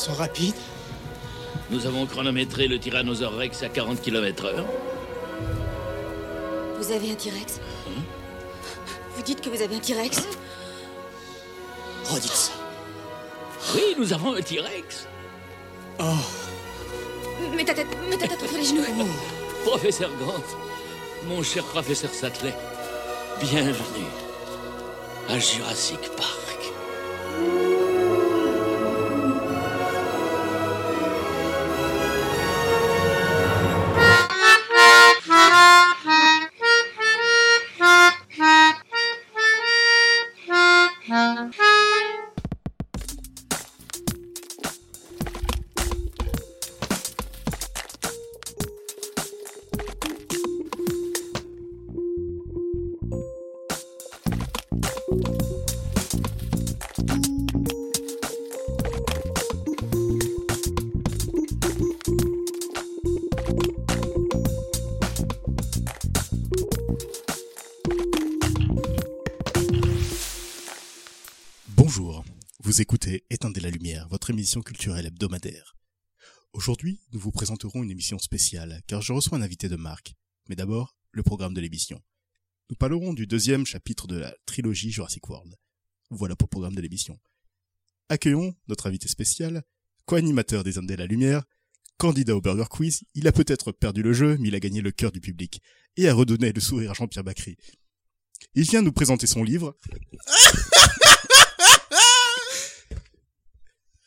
sont rapides. Nous avons chronométré le Tyrannosaure Rex à 40 km heure. Vous avez un T-Rex Vous dites que vous avez un T-Rex Redites ça. Oui, nous avons un T-Rex. Mets ta tête, mets ta tête entre les genoux. Professeur Grant, mon cher professeur Sattler, bienvenue à Jurassic Park. Émission culturelle hebdomadaire. Aujourd'hui, nous vous présenterons une émission spéciale, car je reçois un invité de marque. Mais d'abord, le programme de l'émission. Nous parlerons du deuxième chapitre de la trilogie Jurassic World. Voilà pour le programme de l'émission. Accueillons notre invité spécial, co-animateur des Hommes de la Lumière, candidat au Burger Quiz, il a peut-être perdu le jeu, mais il a gagné le cœur du public, et a redonné le sourire à Jean-Pierre Bacry. Il vient nous présenter son livre,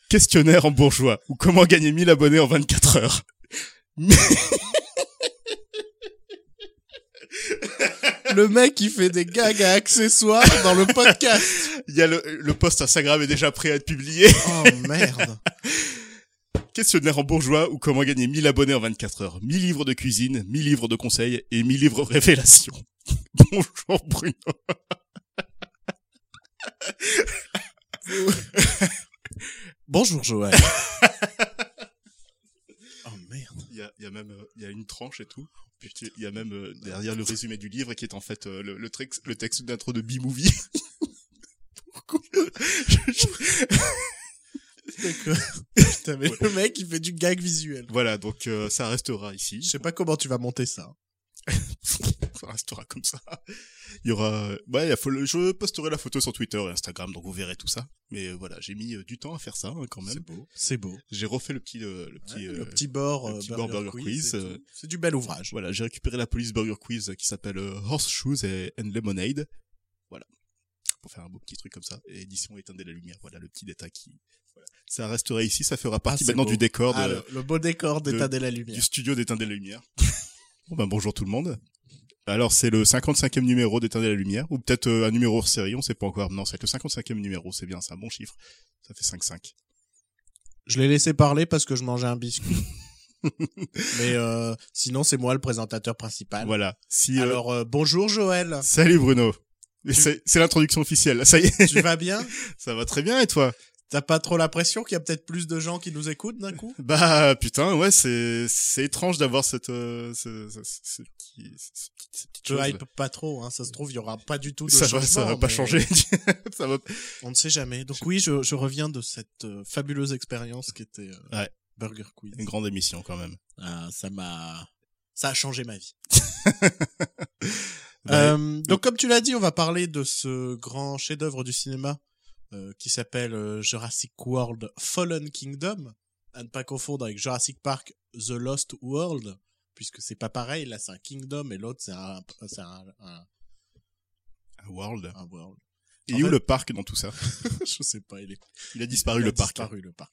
Questionnaire en bourgeois ou comment gagner 1000 abonnés en 24 heures. Le mec qui fait des gags à accessoires dans le podcast. Il y a le, le post Instagram est déjà prêt à être publié. Oh merde. Questionnaire en bourgeois ou comment gagner 1000 abonnés en 24 heures. 1000 livres de cuisine, 1000 livres de conseils et 1000 livres révélations. Bonjour Bruno. Bonjour Joël. Oh merde. Il y a, il y a même euh, il y a une tranche et tout. Puis il y a même euh, derrière le résumé du livre qui est en fait euh, le, le, texte d'intro de B-Movie. D'accord. Putain, mais le mec il fait du gag visuel. voilà, donc euh, ça restera ici. Je sais pas comment tu vas monter ça. ça restera comme ça. Il y aura, ouais, il y a- faut le- je posterai la photo sur Twitter et Instagram, donc vous verrez tout ça. Mais euh, voilà, j'ai mis euh, du temps à faire ça hein, quand même. C'est beau. C'est beau. J'ai refait le petit, euh, le petit, Ouais, euh, le petit bord, le petit bord Burger Quiz, euh. C'est du bel ouvrage. voilà, j'ai récupéré la police Burger Quiz qui s'appelle Horseshoes and Lemonade. Voilà, pour faire un beau petit truc comme ça. Et édition éteindre la lumière. Voilà le petit détail qui, voilà. ça restera ici, ça fera partie Ah, c'est maintenant beau. du décor de, Ah, le, le beau décor de la lumière. du studio d'éteindre la lumière. bon ben bonjour tout le monde. Alors c'est le 55e numéro d'éteindre la lumière ou peut-être euh, un numéro hors série, on sait pas encore. Non, c'est le 55e numéro, c'est bien, c'est un bon chiffre. Ça fait 5-5. Je l'ai laissé parler parce que je mangeais un biscuit. Mais euh, sinon c'est moi le présentateur principal. Voilà. Si euh, Alors euh, bonjour Joël. salut Bruno. Tu- c'est l'introduction officielle. Ça y est. tu vas bien? Ça va très bien et toi? T'as pas trop l'impression qu'il y a peut-être plus de gens qui nous écoutent d'un coup? Bah putain, ouais, c'est c'est étrange d'avoir cette euh, ce, ce, ce cette petite chose. hype pas trop, hein. ça se trouve il y aura pas du tout de Ça va, changement. ça va pas changer. ça va. On ne sait jamais. Donc oui, je, je reviens de cette euh, fabuleuse expérience qui était euh, Ouais. Burger Quiz. Une grande émission quand même. Ah, ça m'a, ça a changé ma vie. Bah, Euh, donc comme tu l'as dit, on va parler de ce grand chef-d'œuvre du cinéma euh, qui s'appelle euh, Jurassic World Fallen Kingdom, à ne pas confondre avec Jurassic Park The Lost World, puisque c'est pas pareil. Là, c'est un kingdom et l'autre c'est un, un, un, un World. un world. Et En où fait- le parc dans tout ça Je sais pas, il est Il a disparu Il a le parc. disparu, le parc.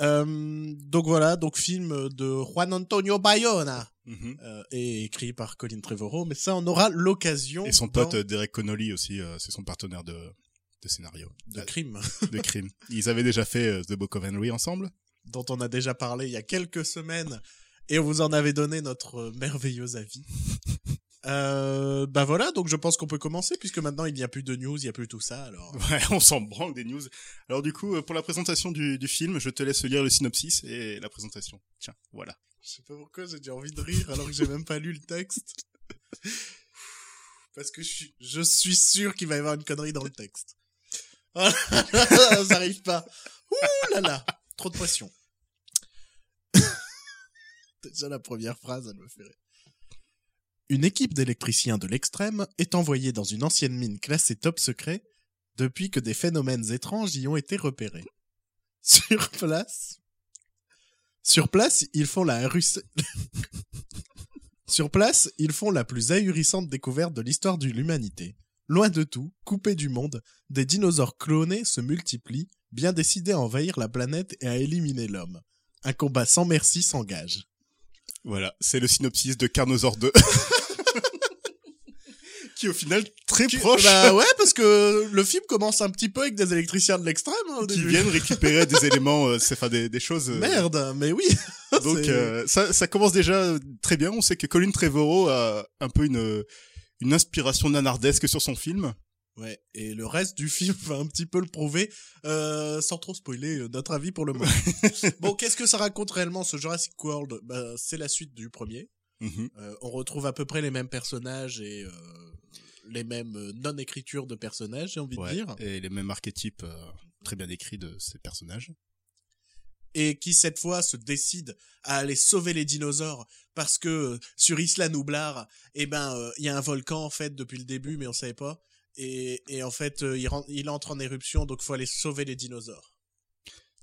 Euh, donc voilà, donc film de Juan Antonio Bayona Mhm. euh, et écrit par Colin Trevorrow, mais ça on aura l'occasion. Et son dans- pote euh, Derek Connolly aussi, euh, c'est son partenaire de de scénario, de Euh, crime de crime. Ils avaient déjà fait euh, The Book of Henry ensemble. dont on a déjà parlé il y a quelques semaines et on vous en avait donné notre euh, merveilleux avis. Euh, bah voilà, donc je pense qu'on peut commencer puisque maintenant il n'y a plus de news, il n'y a plus tout ça. Alors Ouais, on s'en branle des news. Alors du coup, pour la présentation du, du film, je te laisse lire le synopsis et la présentation. Tiens, voilà. je sais pas pourquoi j'ai déjà envie de rire alors que j'ai même pas lu le texte. Parce que je suis, je suis sûr qu'il va y avoir une connerie dans le texte. Oh là ça arrive pas. Ouh là là. trop de pression. Déjà la première phrase, elle me fait rire. Une équipe d'électriciens de l'extrême est envoyée dans une ancienne mine classée top secret depuis que des phénomènes étranges y ont été repérés. Sur place, sur place, ils font la russe- Sur place, ils font la plus ahurissante découverte de l'histoire de l'humanité. Loin de tout, coupés du monde, des dinosaures clonés se multiplient, bien décidés à envahir la planète et à éliminer l'homme. Un combat sans merci s'engage. Voilà, c'est le synopsis de Carnosaur 2. qui est au final très Qui- proche. Bah ouais, parce que le film commence un petit peu avec des électriciens de l'extrême hein, qui début. viennent récupérer des éléments, euh, c'est enfin des, des choses. euh, Merde, mais oui. Donc euh, ça, ça commence déjà très bien. On sait que Colin Trevorrow a un peu une une inspiration nanardesque sur son film. Ouais, et le reste du film va un petit peu le prouver, euh, sans trop spoiler euh, notre avis pour le moment. bon, qu'est-ce que ça raconte réellement ce Jurassic World? Bah, C'est la suite du premier. Mhm. Euh, on retrouve à peu près les mêmes personnages et euh, les mêmes non-écritures de personnages, j'ai envie Ouais, de dire. Et les mêmes archétypes très bien décrits de ces personnages. Et qui, cette fois, se décide à aller sauver les dinosaures parce que euh, sur Isla Nublar, eh ben, euh, il y a un volcan, en fait, depuis le début, mais on savait pas. Et, et en fait, euh, il, ren- il entre en éruption, donc faut aller sauver les dinosaures.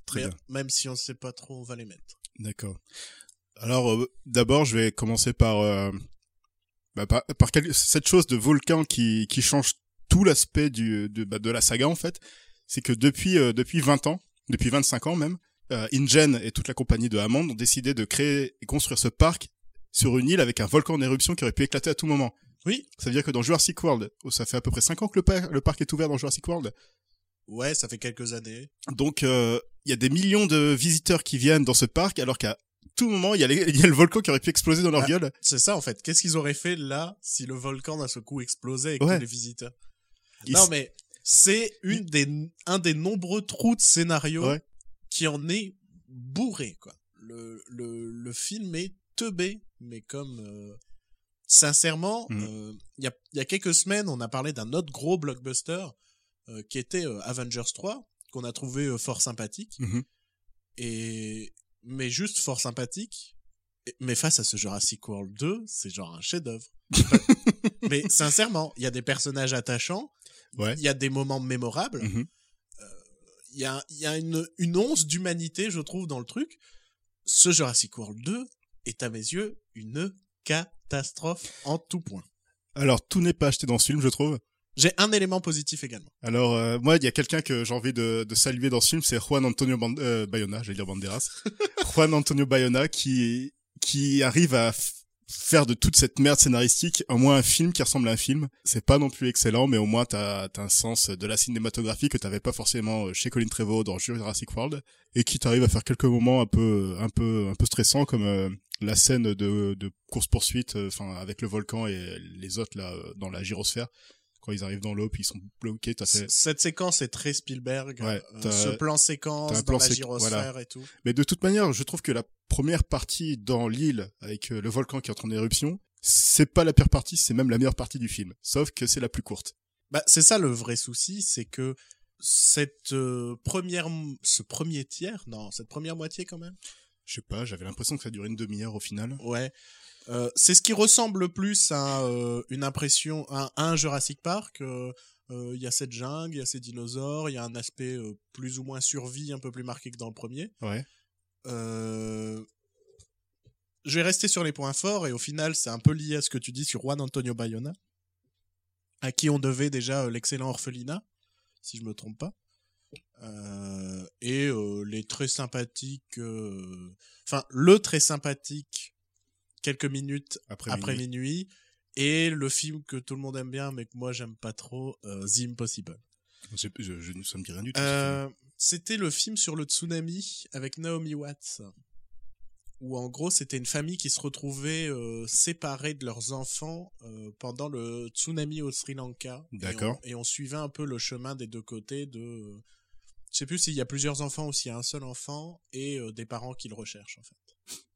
Très Mais- bien. Même si on sait pas trop où on va les mettre. D'accord. Alors d'abord, je vais commencer par bah, par, par quel- cette chose de volcan qui qui change tout l'aspect du de, bah, de la saga en fait. C'est que depuis depuis 20 ans, depuis 25 ans même, euh, InGen et toute la compagnie de Hammond ont décidé de créer et construire ce parc sur une île avec un volcan en éruption qui aurait pu éclater à tout moment. Oui. Ça veut dire que dans Jurassic World, où ça fait à peu près 5 ans que le, par- le parc est ouvert dans Jurassic World, Ouais, ça fait quelques années. donc euh, il y a des millions de visiteurs qui viennent dans ce parc alors qu'à tout moment il y, a y le volcan qui aurait pu exploser dans leur Ah. gueule. C'est ça, en fait. Qu'est-ce qu'ils auraient fait là si le volcan d'un seul coup explosait avec Ouais. tous les visiteurs Non, mais c'est une des, un des nombreux trous de scénario Ouais. Qui en est bourré, quoi. Le, le, le film est teubé, mais comme... euh, sincèrement, Mhm. euh, il y, a, il y a quelques semaines, on a parlé d'un autre gros blockbuster euh, qui était euh, Avengers 3, qu'on a trouvé euh, fort sympathique. Mhm. Et... Mais juste fort sympathique. Mais face à ce Jurassic World 2, c'est genre un chef-d'œuvre. mais sincèrement, il y a des personnages attachants, Ouais. il y a des moments mémorables, Mhm. Il y a, y a une, une once d'humanité, je trouve, dans le truc. Ce Jurassic World 2 est à mes yeux une catastrophe en tout point. Alors tout n'est pas acheté dans ce film, je trouve. J'ai un élément positif également. Alors euh, moi, il y a quelqu'un que j'ai envie de, de saluer dans ce film, c'est Juan Antonio Ban- euh, Bayona, j'allais dire Banderas. Juan Antonio Bayona qui qui arrive à faire de toute cette merde scénaristique au moins un film qui ressemble à un film. C'est pas non plus excellent, mais au moins t'as as un sens de la cinématographie que t'avais pas forcément euh, chez Colin Trevorrow dans Jurassic World et qui t'arrive à faire quelques moments un peu un peu un peu stressants comme euh, la scène de, de course poursuite, enfin avec le volcan et les autres là euh, dans la gyrosphère quand ils arrivent dans l'eau puis ils sont bloqués. T'as fait C- Cette séquence est très Spielberg. Ouais, euh, ce plan séquence dans plan la gyrosphère voilà. et tout. Mais de toute manière, je trouve que la première partie dans l'île avec euh, le volcan qui est en train d'éruption, c'est pas la pire partie, c'est même la meilleure partie du film. Sauf que c'est la plus courte. Bah, c'est ça le vrai souci, c'est que cette euh, première, ce premier tiers, non, cette première moitié quand même, Je sais pas, j'avais l'impression que ça durait une demi-heure au final. ouais, euh, c'est ce qui ressemble le plus à euh, une impression, à, à un Jurassic Park. euh, euh, Il y a cette jungle, il y a ces dinosaures, il y a un aspect plus ou moins survie un peu plus marqué que dans le premier. Ouais. Je vais rester sur les points forts et au final, c'est un peu lié à ce que tu dis sur Juan Antonio Bayona, à qui on devait déjà l'excellent Orphelina, si je me trompe pas. Euh, et euh, les très sympathiques, euh, enfin le très sympathique, quelques minutes Après, après minuit. minuit, et le film que tout le monde aime bien mais que moi j'aime pas trop, euh, The Impossible. Je, je, ça me dit rien du tout. Euh, C'était le film sur le tsunami avec Naomi Watts. Où en gros c'était une famille qui se retrouvait euh, séparée de leurs enfants euh, pendant le tsunami au Sri Lanka. Et on- D'accord. Et, on suivait un peu le chemin des deux côtés de... Je sais plus s'il y a plusieurs enfants ou s'il y a un seul enfant et euh, des parents qui le recherchent en fait.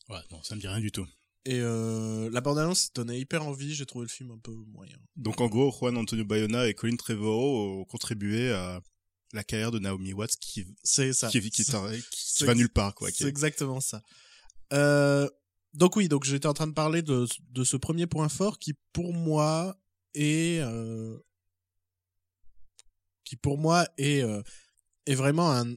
Ouais, non, ça me dit rien du tout. Et euh, la bande-annonce donnait hyper envie, j'ai trouvé le film un peu moyen. Donc en gros, Juan Antonio Bayona et Colin Trevorrow ont contribué à, la carrière de Naomi Watts qui C'est ça. qui, qui, qui, va nulle part quoi. C'est est- exactement ça. Euh, donc oui, donc j'étais en train de parler de, de ce premier point fort qui pour moi est euh, qui pour moi est euh, est vraiment un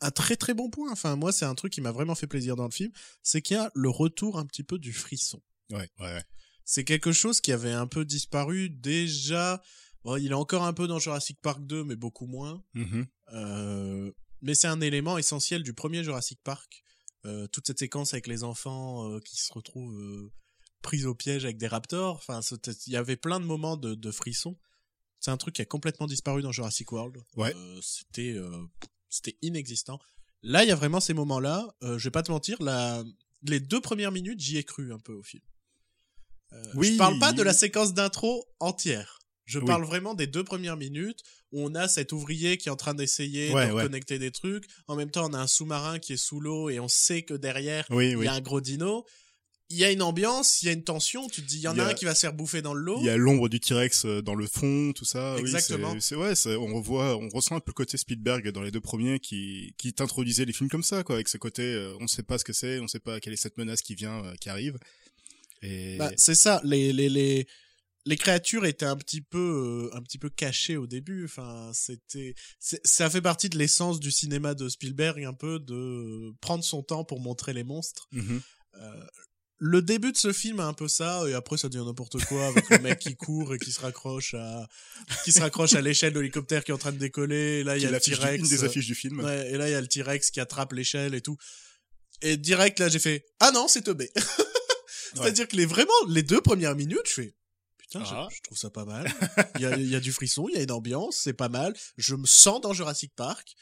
un très très bon point. Enfin moi c'est un truc qui m'a vraiment fait plaisir dans le film, c'est qu'il y a le retour un petit peu du frisson. Ouais, ouais, ouais. C'est quelque chose qui avait un peu disparu déjà. Bon, il est encore un peu dans Jurassic Park 2, mais beaucoup moins. Mhm. Euh, mais c'est un élément essentiel du premier Jurassic Park. Euh, toute cette séquence avec les enfants euh, qui se retrouvent pris au piège avec des raptors. Enfin, il y avait plein de moments de, de frissons. C'est un truc qui a complètement disparu dans Jurassic World. Ouais. C'était euh, c'était inexistant. Là, il y a vraiment ces moments-là. Euh, je vais pas te mentir, la... les deux premières minutes, j'y ai cru un peu au film. Euh, Oui. Je parle pas de la séquence d'intro entière. Je Oui. parle vraiment des deux premières minutes où on a cet ouvrier qui est en train d'essayer Ouais, de ouais. connecter des trucs. En même temps, on a un sous-marin qui est sous l'eau et on sait que derrière, il oui. y a un gros dino. Il y a une ambiance, il y a une tension. Tu te dis, il y en Il y a, a- un qui va se faire bouffer dans l'eau. Il y a l'ombre du T-Rex euh, dans le fond, tout ça. Exactement. c'est- c'est ouais, on revoit, on ressent un peu le côté Spielberg dans les deux premiers qui qui t'introduisait les films comme ça, quoi, avec ce côté, euh, on ne sait pas ce que c'est, on ne sait pas quelle est cette menace qui vient, euh, qui arrive. Et Bah, c'est ça. Les, les, les, les créatures étaient un petit peu, euh, un petit peu cachées au début. Enfin, c'était, ça fait partie de l'essence du cinéma de Spielberg, un peu de prendre son temps pour montrer les monstres. Mhm. Euh, le début de ce film a un peu ça, et après ça devient n'importe quoi avec le mec qui court et qui se raccroche à, qui se raccroche à l'échelle de l'hélicoptère qui est en train de décoller. Et là, il y a le T-Rex. une des affiches du film. Ouais, et là, il y a le T-Rex qui attrape l'échelle et tout. Et direct, là, j'ai fait, ah non, c'est teubé. C'est-à-dire que les, vraiment, les deux premières minutes, je fais, putain, je- Ah. je, trouve ça pas mal. Il y a, y a du frisson, il y a une ambiance, c'est pas mal. Je me sens dans Jurassic Park.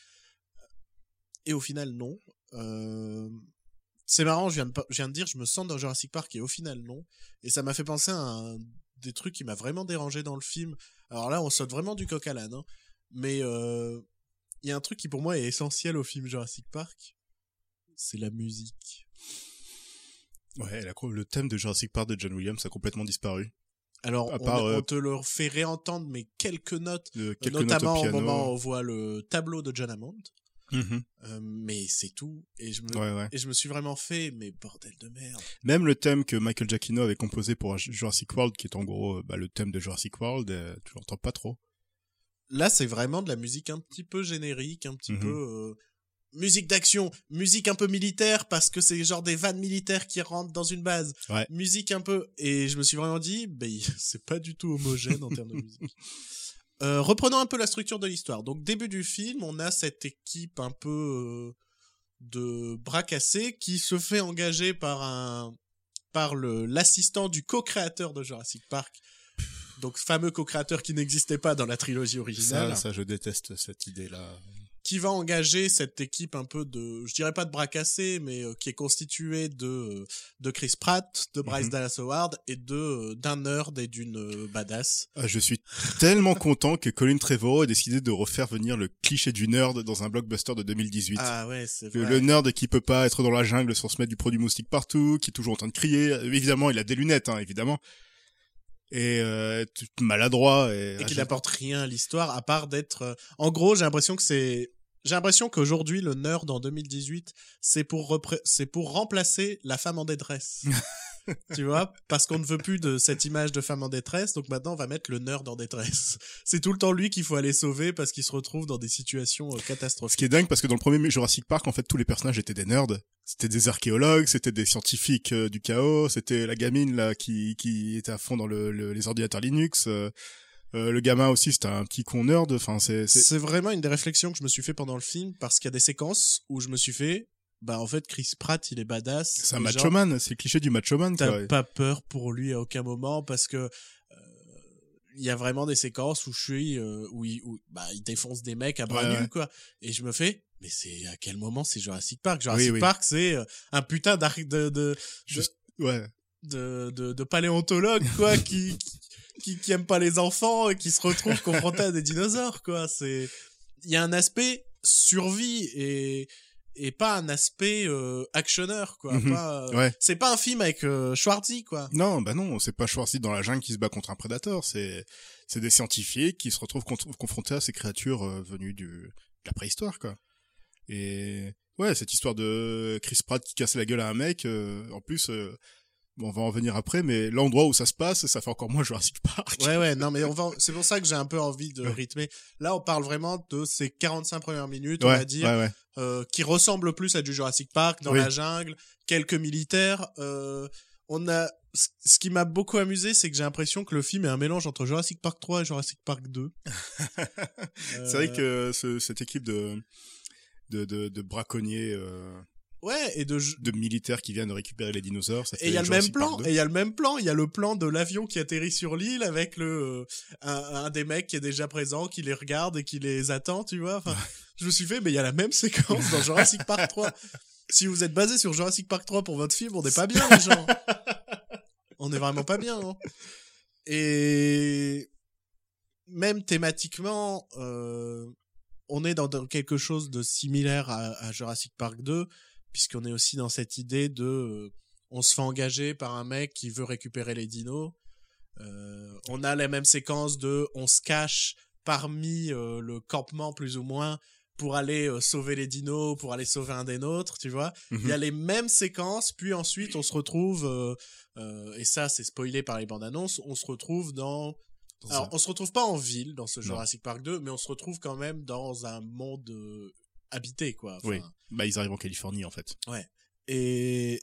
Et au final, non. Euh, C'est marrant, je viens, de, pa- je viens de dire, je me sens dans Jurassic Park et au final, non. Et ça m'a fait penser à un, des trucs qui m'a vraiment dérangé dans le film. Alors là, on saute vraiment du coq à l'âne. hein. Mais euh, il y a un truc qui pour moi est essentiel au film Jurassic Park. C'est la musique. Ouais, la- le thème de Jurassic Park de John Williams a complètement disparu. Alors, À on, part, on euh, te le fait réentendre, mais quelques notes, euh, quelques notamment notes au au moment où on voit le tableau de John Hammond. Mhm. Euh, mais c'est tout. Et je, me, Ouais, ouais. et je me suis vraiment fait, mais bordel de merde. Même le thème que Michael Giacchino avait composé pour Jurassic World, qui est en gros euh, bah, le thème de Jurassic World, euh, tu l'entends pas trop. Là, c'est vraiment de la musique un petit peu générique, un petit Mhm. peu euh, musique d'action, musique un peu militaire parce que c'est genre des vannes militaires qui rentrent dans une base. Ouais. Musique un peu et je me suis vraiment dit, ben c'est pas du tout homogène en termes de musique. Euh, reprenons un peu la structure de l'histoire. Donc début du film, on a cette équipe un peu euh, de bras cassés qui se fait engager par un par le l'assistant du co-créateur de Jurassic Park. Donc fameux co-créateur qui n'existait pas dans la trilogie originale Ça, ça, je déteste cette idée-là. Qui va engager cette équipe un peu de, je dirais pas de bras cassés, mais euh, qui est constituée de euh, de Chris Pratt, de Bryce Mhm. Dallas Howard et de euh, d'un nerd et d'une badass. Ah, je suis tellement content que Colin Trevorrow ait décidé de refaire venir le cliché du nerd dans un blockbuster de 2018. Ah ouais, c'est vrai. le nerd qui peut pas être dans la jungle sans se mettre du produit moustique partout, qui est toujours en train de crier. Évidemment, il a des lunettes, hein, évidemment. Et euh, maladroit. Et, et qui n'apporte rien à l'histoire à part d'être. euh, En gros, j'ai l'impression que c'est. J'ai l'impression qu'aujourd'hui, le nerd en 2018, c'est pour repré- c'est pour remplacer la femme en détresse. tu vois Parce qu'on ne veut plus de cette image de femme en détresse, donc maintenant on va mettre le nerd en détresse. C'est tout le temps lui qu'il faut aller sauver parce qu'il se retrouve dans des situations euh, Ce catastrophiques. qui est dingue parce que dans le premier Jurassic Park, en fait, tous les personnages étaient des nerds. C'était des archéologues, c'était des scientifiques euh, du chaos, c'était la gamine là qui qui était à fond dans le, le- les ordinateurs Linux. euh, euh, le gamin aussi, c'était un petit con nerd. Enfin, c'est c'est- C'est vraiment une des réflexions que je me suis fait pendant le film parce qu'il y a des séquences où je me suis fait, bah en fait Chris Pratt il est badass. c'est un Et macho genre, man. C'est le cliché du macho man. T'as pas peur pour lui à aucun moment parce que euh, il y a vraiment des séquences où je suis euh, où, il, où bah il défonce des mecs à bras Ouais, nus ouais. quoi et je me fais mais c'est à quel moment c'est Jurassic Park? Jurassic Oui, oui. Park c'est euh, un putain d'ar- de de, Juste, ouais. de, de, de paléontologue quoi qui, qui qui qui aime pas les enfants et qui se retrouve confronté à des dinosaures quoi c'est il y a un aspect survie et et pas un aspect euh, actionneur quoi Mhm. pas, euh, Ouais. c'est pas un film avec euh, Schwarzy quoi Non, bah non, c'est pas Schwarzy dans la jungle qui se bat contre un prédateur. C'est c'est des scientifiques qui se retrouvent confrontés à ces créatures euh, venues du la préhistoire, quoi. Et ouais, cette histoire de Chris Pratt qui casse la gueule à un mec, euh, en plus, euh, bon, on va en venir après, mais l'endroit où ça se passe, ça fait encore moins Jurassic Park. Ouais, ouais, non, mais on va, c'est pour ça que j'ai un peu envie de rythmer. Là, on parle vraiment de ces 45 premières minutes, on va dire, ouais, euh, qui ressemblent plus à du Jurassic Park, dans Oui. la jungle, quelques militaires. Euh, on a, ce qui m'a beaucoup amusé, c'est que j'ai l'impression que le film est un mélange entre Jurassic Park 3 et Jurassic Park 2. C'est vrai que ce- cette équipe de de, de, de braconniers, euh, Ouais, et de, de militaires qui viennent récupérer les dinosaures, ça fait Et il y a le même plan, Park 2. et il y a le même plan, il y a le plan de l'avion qui atterrit sur l'île avec le euh, un, un des mecs qui est déjà présent, qui les regarde et qui les attend, tu vois. Enfin, je me suis fait, mais il y a la même séquence dans Jurassic Park 3. Si vous êtes basé sur Jurassic Park 3 pour votre film, on n'est pas bien, les gens. On est vraiment pas bien. hein. Et même thématiquement, euh, on est dans, dans quelque chose de similaire à, à Jurassic Park 2, puisqu'on est aussi dans cette idée de euh, on se fait engager par un mec qui veut récupérer les dinos. Euh, on a la même séquence de on se cache parmi euh, le campement plus ou moins pour aller sauver les dinos, pour aller sauver un des nôtres, tu vois. Mhm. Il y a les mêmes séquences, puis ensuite on se retrouve, et ça c'est spoilé par les bandes annonces, on se retrouve dans... Dans Alors un- on se retrouve pas en ville dans ce. Jurassic Park 2, mais on se retrouve quand même dans un monde habité, quoi. Enfin, Oui. Bah, ils arrivent en Californie, en fait. et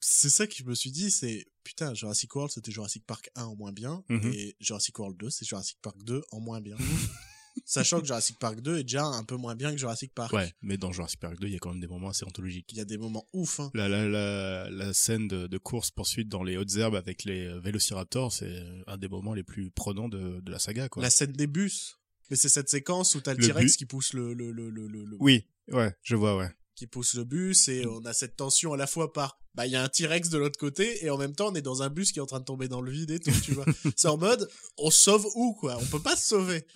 c'est ça que je me suis dit, c'est putain, Jurassic World c'était Jurassic Park 1 en moins bien, Mhm. et Jurassic World 2 c'est Jurassic Park 2 en moins bien. Sachant que Jurassic Park 2 est déjà un peu moins bien que Jurassic Park. Ouais, mais dans Jurassic Park 2, il y a quand même des moments assez anthologiques. Il y a des moments ouf, hein. La, la, la, la scène de, de course-poursuite dans les hautes herbes avec les euh, vélociraptors, c'est un des moments les plus prenants de, de la saga, quoi. La scène des bus. Mais c'est cette séquence où t'as le, Le T-Rex qui pousse le, le, le, le, le- Oui, ouais, je vois, ouais. qui pousse le bus et on a cette tension à la fois par bah il y a un T-Rex de l'autre côté et en même temps on est dans un bus qui est en train de tomber dans le vide et tout tu vois. C'est en mode on sauve où quoi? On peut pas se sauver.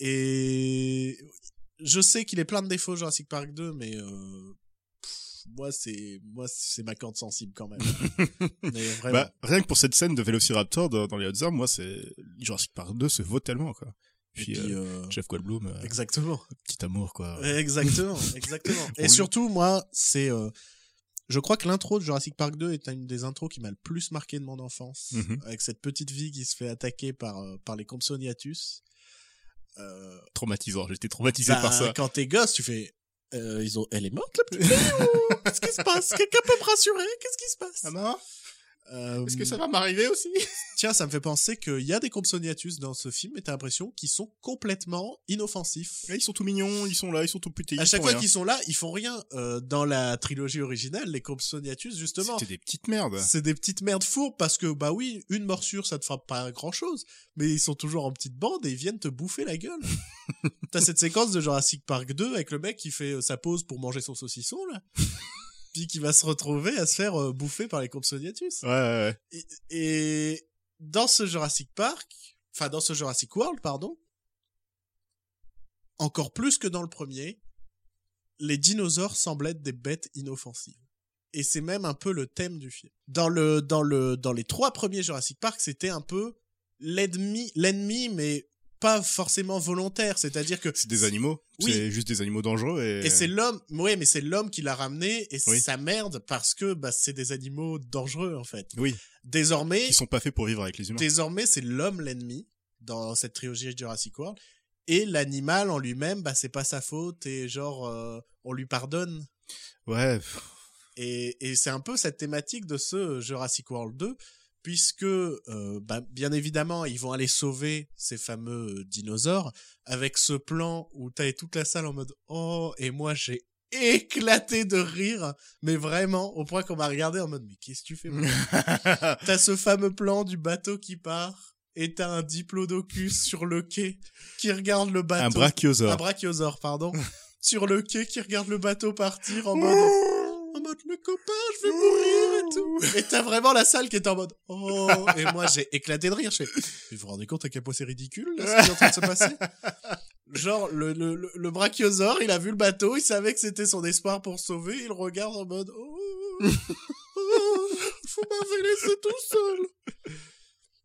Et je sais qu'il est plein de défauts Jurassic Park 2 mais euh, pff, moi c'est moi c'est ma corde sensible quand même. Mais vraiment. Bah, rien que pour cette scène de Vélociraptor dans, dans les hautes herbes, moi, c'est Jurassic Park 2 se vaut tellement, quoi. Puis, puis, euh, euh, Jeff Goldblum, euh, exactement petit amour, quoi. Exactement, exactement. Et lui. surtout, moi, c'est, euh, je crois que l'intro de Jurassic Park 2 est une des intros qui m'a le plus marqué de mon enfance, Mhm. avec cette petite fille qui se fait attaquer par par les Compsognathus. Euh, Traumatisant, j'étais traumatisé bah, par ça. Quand t'es gosse, tu fais, euh, ils ont, elle est morte la petite Qu'est-ce qui se passe? Quelqu'un peut me rassurer? Qu'est-ce qui se passe? Maman? Euh, Est-ce que ça va m'arriver aussi? Tiens, ça me fait penser qu'il y a des Compsognathus dans ce film, et t'as l'impression qu'ils sont complètement inoffensifs. Ils sont tout mignons, ils sont là, ils sont tout putés. À ils chaque fois qu'ils sont là, ils font rien. Euh, dans la trilogie originale, les Compsognathus, justement, C'était des petites merdes. c'est des petites merdes fourbes parce que, bah oui, une morsure, ça te fera pas grand chose, mais ils sont toujours en petite bande et ils viennent te bouffer la gueule. T'as cette séquence de Jurassic Park 2 avec le mec qui fait euh, sa pause pour manger son saucisson, là. Puis qui va se retrouver à se faire euh, bouffer par les Compsognathus. Ouais, ouais, ouais. Et, et dans ce Jurassic Park, enfin dans ce Jurassic World, pardon, encore plus que dans le premier, les dinosaures semblent être des bêtes inoffensives. Et c'est même un peu le thème du film. Dans le dans le dans les trois premiers Jurassic Park, c'était un peu l'ennemi l'ennemi mais pas forcément volontaire, c'est-à-dire que C'est des animaux. Oui. C'est juste des animaux dangereux et. et c'est l'homme, ouais, mais c'est l'homme qui l'a ramené et c'est Oui. sa merde parce que bah c'est des animaux dangereux en fait. Oui, Désormais, qui sont pas faits pour vivre avec les humains. Désormais, c'est l'homme l'ennemi dans cette trilogie Jurassic World. Et l'animal en lui-même, bah, c'est pas sa faute et genre, euh, on lui pardonne. Ouais. Et, et c'est un peu cette thématique de ce Jurassic World 2, puisque, euh, bah, bien évidemment, ils vont aller sauver ces fameux euh, dinosaures avec ce plan où t'as toute la salle en mode oh, et moi j'ai éclaté de rire, mais vraiment, au point qu'on m'a regardé en mode mais qu'est-ce que tu fais T'as ce fameux plan du bateau qui part et t'as un diplodocus sur le quai qui regarde le bateau. Un brachiosaure. Un brachiosaure, pardon. sur le quai qui regarde le bateau partir en mode, en mode le copain, je vais mourir et tout. Et t'as vraiment la salle qui est en mode oh. Et moi j'ai éclaté de rire. Je fais, vous vous rendez compte à quel point c'est ridicule là, ce qui est en train de se passer? Genre le, le, le, le brachiosaure, il a vu le bateau, il savait que c'était son espoir pour sauver, il regarde en mode oh, oh, vous m'avez laissé tout seul.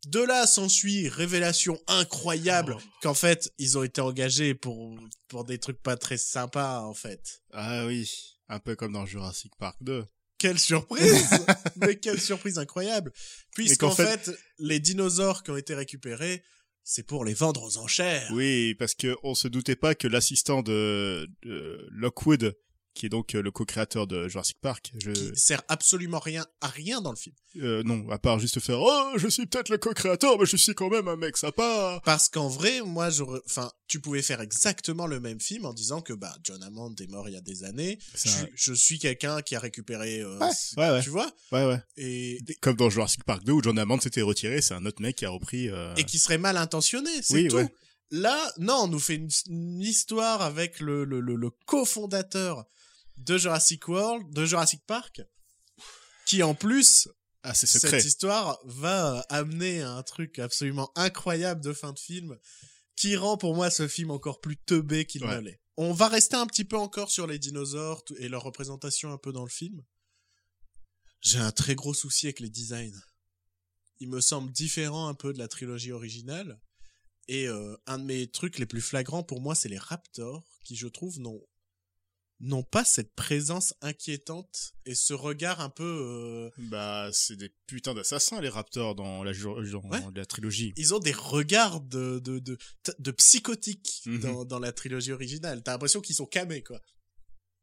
De là s'ensuit révélation incroyable Oh. qu'en fait ils ont été engagés pour pour des trucs pas très sympas en fait. Ah oui, un peu comme dans Jurassic Park 2. Quelle surprise Mais quelle surprise incroyable Puisqu'en qu'en fait... fait- les dinosaures qui ont été récupérés, c'est pour les vendre aux enchères. Oui, parce que on se doutait pas que l'assistant de, de Lockwood, qui est donc euh, le co-créateur de Jurassic Park, je, Qui sert absolument rien à rien dans le film. euh, non, à part juste faire oh je suis peut-être le co-créateur, mais je suis quand même un mec sympa. Parce qu'en vrai, moi, j'aurais, enfin, tu pouvais faire exactement le même film en disant que, bah, John Hammond est mort il y a des années. Je, je suis quelqu'un qui a récupéré, euh, Ouais, ouais, ouais. tu vois, Ouais ouais. et, Comme dans Jurassic Park 2 où John Hammond s'était retiré, c'est un autre mec qui a repris. euh, et qui serait mal intentionné, c'est Oui, tout. ouais. Là, non, on nous fait une, une histoire avec le, le, le, le cofondateur de Jurassic World, de Jurassic Park, qui en plus, Ah cette histoire va euh, amener à un truc absolument incroyable de fin de film, qui rend pour moi ce film encore plus teubé qu'il Ouais. ne l'est. On va rester un petit peu encore sur les dinosaures et leur représentation un peu dans le film. J'ai un très gros souci avec les designs. Ils me semblent différents un peu de la trilogie originale. Et euh, un de mes trucs les plus flagrants pour moi, c'est les raptors, qui je trouve n'ont n'ont pas cette présence inquiétante et ce regard un peu euh, Bah c'est des putains d'assassins les Raptors dans la, ju- dans Ouais. la trilogie. ils ont des regards de de de, de psychotiques Mhm. dans, dans la trilogie originale. T'as l'impression qu'ils sont camés quoi.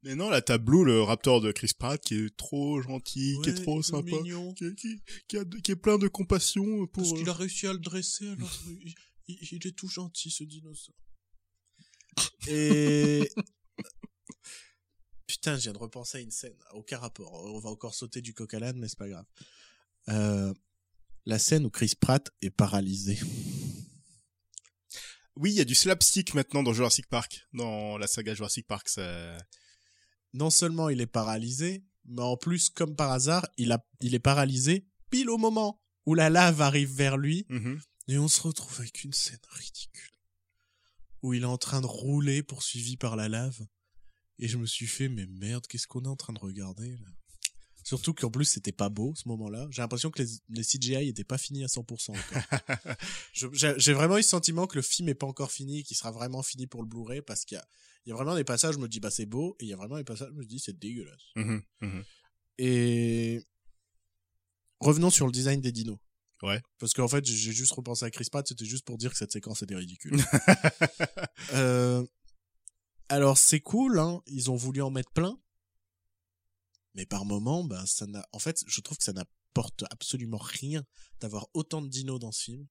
Mais non, là t'as Blue, le Raptor de Chris Pratt, qui est trop gentil, qui est trop sympa, qui, qui, qui, a, qui est plein de compassion pour. Parce qu'il euh, a réussi à le dresser, alors il, il- il est tout gentil ce dinosaure. Et putain, je viens de repenser à une scène, aucun rapport. On va encore sauter du coq à l'âne, mais c'est pas grave. Euh, la scène où Chris Pratt est paralysé. Oui, il y a du slapstick maintenant dans Jurassic Park, dans la saga Jurassic Park. Ça... Non seulement il est paralysé, mais en plus, comme par hasard, il a, il est paralysé pile au moment où la lave arrive vers lui Mhm. Et on se retrouve avec une scène ridicule. Où il est en train de rouler poursuivi par la lave. Et je me suis fait, mais merde, qu'est-ce qu'on est en train de regarder là? Surtout qu'en plus c'était pas beau ce moment-là. J'ai l'impression que les, les CGI étaient pas finis à 100% encore. Je- J'ai vraiment eu le sentiment que le film est pas encore fini, qu'il sera vraiment fini pour le Blu-ray parce qu'il y a, il y a vraiment des passages, je me dis bah c'est beau, et il y a vraiment des passages, je me dis c'est dégueulasse. Mhm, mhm. Et revenons sur le design des dinos. Ouais. Parce qu'en fait, j'ai juste repensé à Chris Pratt, c'était juste pour dire que cette séquence était ridicule. Euh, alors c'est cool, hein, ils ont voulu en mettre plein, mais par moment, ben ça n'a. En fait, je trouve que ça n'apporte absolument rien d'avoir autant de dinos dans ce film.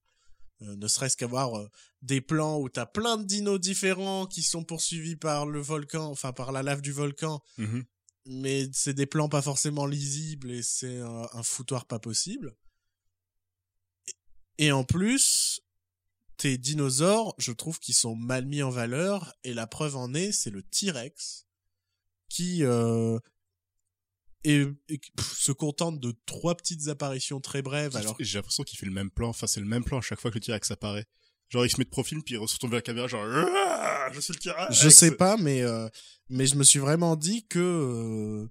Euh, ne serait-ce qu'avoir euh, des plans où t'as plein de dinos différents qui sont poursuivis par le volcan, enfin par la lave du volcan, Mhm. mais c'est des plans pas forcément lisibles et c'est un, un foutoir pas possible. Et en plus, tes dinosaures, je trouve qu'ils sont mal mis en valeur et la preuve en est, c'est le T-Rex qui euh, est- est- pff, se contente de trois petites apparitions très brèves. Alors J'ai l'impression qu'il fait le même plan. Enfin, c'est le même plan à chaque fois que le T-Rex apparaît. Genre, il se met de profil, puis il se retourne vers la caméra, genre, Ah, je suis le T-Rex. Je sais pas, mais euh, mais je me suis vraiment dit que euh,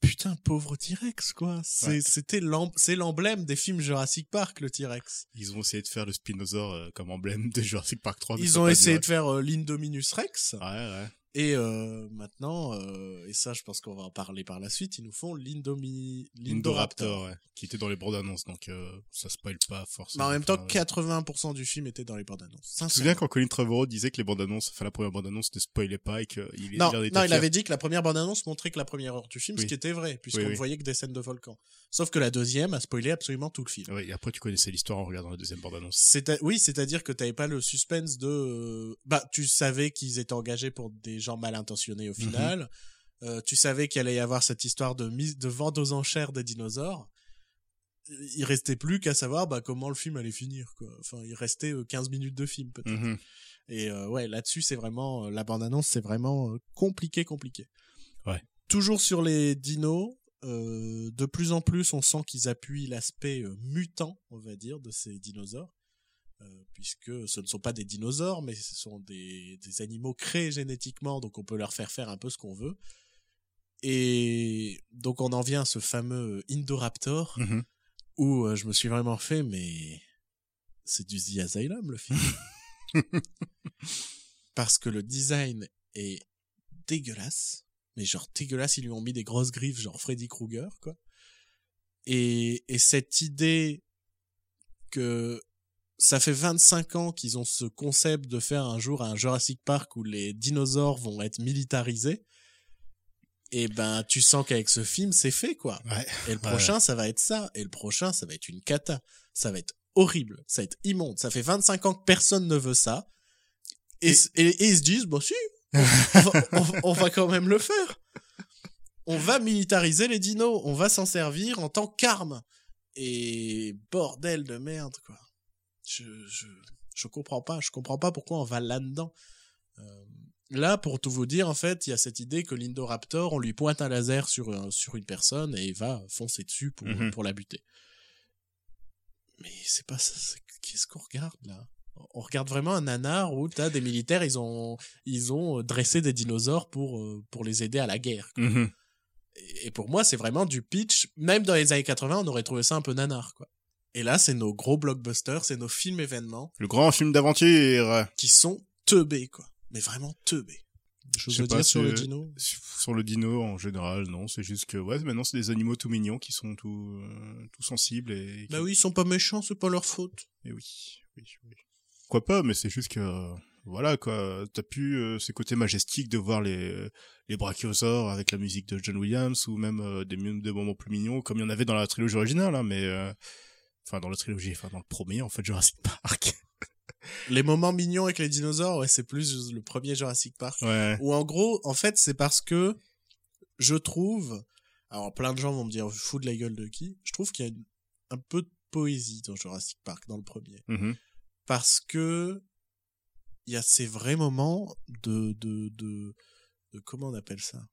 putain pauvre T-Rex quoi. Ouais. c'était c'est l'emblème des films Jurassic Park le T-Rex. Ils ont essayé de faire le Spinosaure euh, comme emblème de Jurassic Park 3. mais Ils ont essayé de faire euh, l'Indominus Rex Ouais, ouais. Et euh, maintenant euh, et ça je pense qu'on va en parler par la suite, ils nous font l'Indoraptor. Indoraptor, ouais. Qui était dans les bandes annonces, donc euh, ça spoil pas Mais forcément. en même temps, Enfin, ouais. 80% du film était dans les bandes annonces. Tu te souviens quand Colin Trevorrow disait que les bandes annonces, enfin la première bande annonce ne spoilait pas et qu'il Non, non, il avait dit que la première bande-annonce montrait que la première heure du film, ce Oui. qui était vrai, puisqu'on Oui, ne oui. voyait que des scènes de volcan. Sauf que la deuxième a spoilé absolument tout le film. Ouais, et après tu connaissais l'histoire en regardant la deuxième bande annonce. C'est oui, c'est-à-dire que t'avais pas le suspense de, euh, bah, tu savais qu'ils étaient engagés pour des gens mal intentionnés au final. Euh, tu savais qu'il allait y avoir cette histoire de mise, de vente aux enchères des dinosaures. Il restait plus qu'à savoir, bah, comment le film allait finir, quoi. Enfin, il restait euh, 15 minutes de film, peut-être. Mhm. Et euh, ouais, là-dessus, c'est vraiment euh, la bande-annonce, c'est vraiment euh, compliqué, compliqué. Ouais. Toujours sur les dinos, euh, de plus en plus, on sent qu'ils appuient l'aspect euh, mutant, on va dire, de ces dinosaures, euh, puisque ce ne sont pas des dinosaures, mais ce sont des, des animaux créés génétiquement, donc on peut leur faire faire un peu ce qu'on veut. Et donc on en vient à ce fameux Indoraptor, Mhm. où euh, je me suis vraiment fait, mais c'est du The Asylum, le film. Parce que le design est dégueulasse. Mais genre dégueulasse, ils lui ont mis des grosses griffes, genre Freddy Krueger, quoi. Et, et cette idée que ça fait 25 ans qu'ils ont ce concept de faire un jour un Jurassic Park où les dinosaures vont être militarisés. Et ben, tu sens qu'avec ce film, c'est fait, quoi. Ouais. Et le prochain, ça va être ça. Et le prochain, ça va être une cata. Ça va être horrible. Ça va être immonde. Ça fait 25 ans que personne ne veut ça. Et, et, et ils se disent, bah si, on va, on- on va quand même le faire. On va militariser les dinos. On va s'en servir en tant qu'arme. Et bordel de merde, quoi. Je, je, je comprends pas. Je comprends pas pourquoi on va là-dedans. Euh, là, pour tout vous dire, en fait, il y a cette idée que l'Indoraptor, on lui pointe un laser sur, un- sur une personne et il va foncer dessus pour, Mhm. pour la buter. Mais c'est pas ça. Qu'est-ce qu'on regarde là? On regarde vraiment un nanar où t'as des militaires, ils ont, ils ont dressé des dinosaures pour, euh, pour les aider à la guerre. quoi. Mhm. Et et pour moi, c'est vraiment du pitch. Même dans les années 80, on aurait trouvé ça un peu nanar, quoi. Et là, c'est nos gros blockbusters, c'est nos films événements Le grand film d'aventure. qui sont teubés, quoi. Mais vraiment teubés. Je veux pas, dire sur le dino. Sur le dino, en général, non. C'est juste que, ouais, maintenant, c'est des animaux tout mignons qui sont tout, euh, tout sensibles et... qui- Bah oui, ils sont pas méchants, c'est pas leur faute. Et oui, oui, oui. Quoi pas, mais c'est juste que, euh, voilà, quoi. T'as pu euh, ce côté majestique de voir les, les brachiosaures avec la musique de John Williams ou même euh, des, des moments plus mignons comme il y en avait dans la trilogie originale, hein, mais, euh, enfin, dans la trilogie, enfin, dans le premier, en fait, Jurassic Park. Les moments mignons avec les dinosaures, ouais, c'est plus le premier Jurassic Park. ouais. Ou en gros, en fait, c'est parce que je trouve, alors plein de gens vont me dire, fou de la gueule de qui, je trouve qu'il y a une- un peu de poésie dans Jurassic Park, dans le premier. Mhm. Parce que il y a ces vrais moments de, de, de, de comment on appelle ça?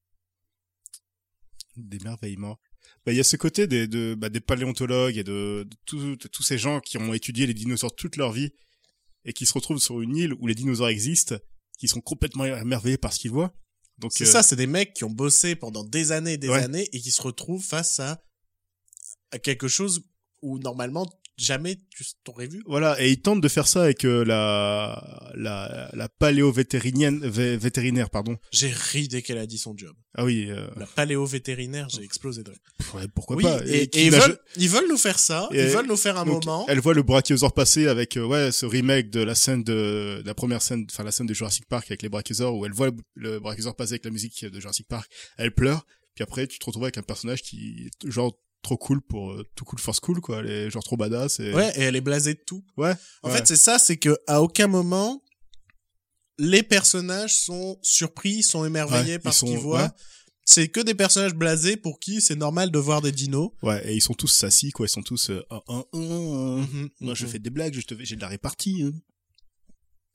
D'émerveillement. Bah, il y a ce côté des, de, bah, des paléontologues et de, de tous- de tous ces gens qui ont étudié les dinosaures toute leur vie et qui se retrouvent sur une île où les dinosaures existent, qui sont complètement émerveillés par ce qu'ils voient. Donc, C'est euh, ça, c'est des mecs qui ont bossé pendant des années et des Ouais. années et qui se retrouvent face à, à quelque chose où normalement jamais tu t'aurais vu. Voilà, et ils tentent de faire ça avec euh, la, la, la paléo-vétérinaire, vé- vétérinaire, pardon. J'ai ri dès qu'elle a dit son job. Ah oui, euh, La paléo-vétérinaire, j'ai explosé de ouais, pourquoi oui, pas. et, et ils, veulent, ils veulent nous faire ça, Et- ils veulent nous faire un Donc, moment. Elle voit le brachiosaure passer avec euh, ouais ce remake de la scène de, de la première scène, enfin la scène de Jurassic Park avec les brachiosaures où elle voit le, le brachiosaure passer avec la musique de Jurassic Park, elle pleure, puis après tu te retrouves avec un personnage qui genre trop cool pour euh, tout cool for school quoi, elle est genre trop badass et Ouais, et elle est blasée de tout. ouais, En ouais. fait, c'est ça, c'est que à aucun moment les personnages sont surpris, sont émerveillés Ouais, par ce qu'ils voient. ouais. C'est que des personnages blasés pour qui c'est normal de voir des dinos. ouais et ils sont tous sassy quoi, ils sont tous euh, un, un, un, un. Mhm, moi je mhm. fais des blagues, je te fais- j'ai de la répartie. hein.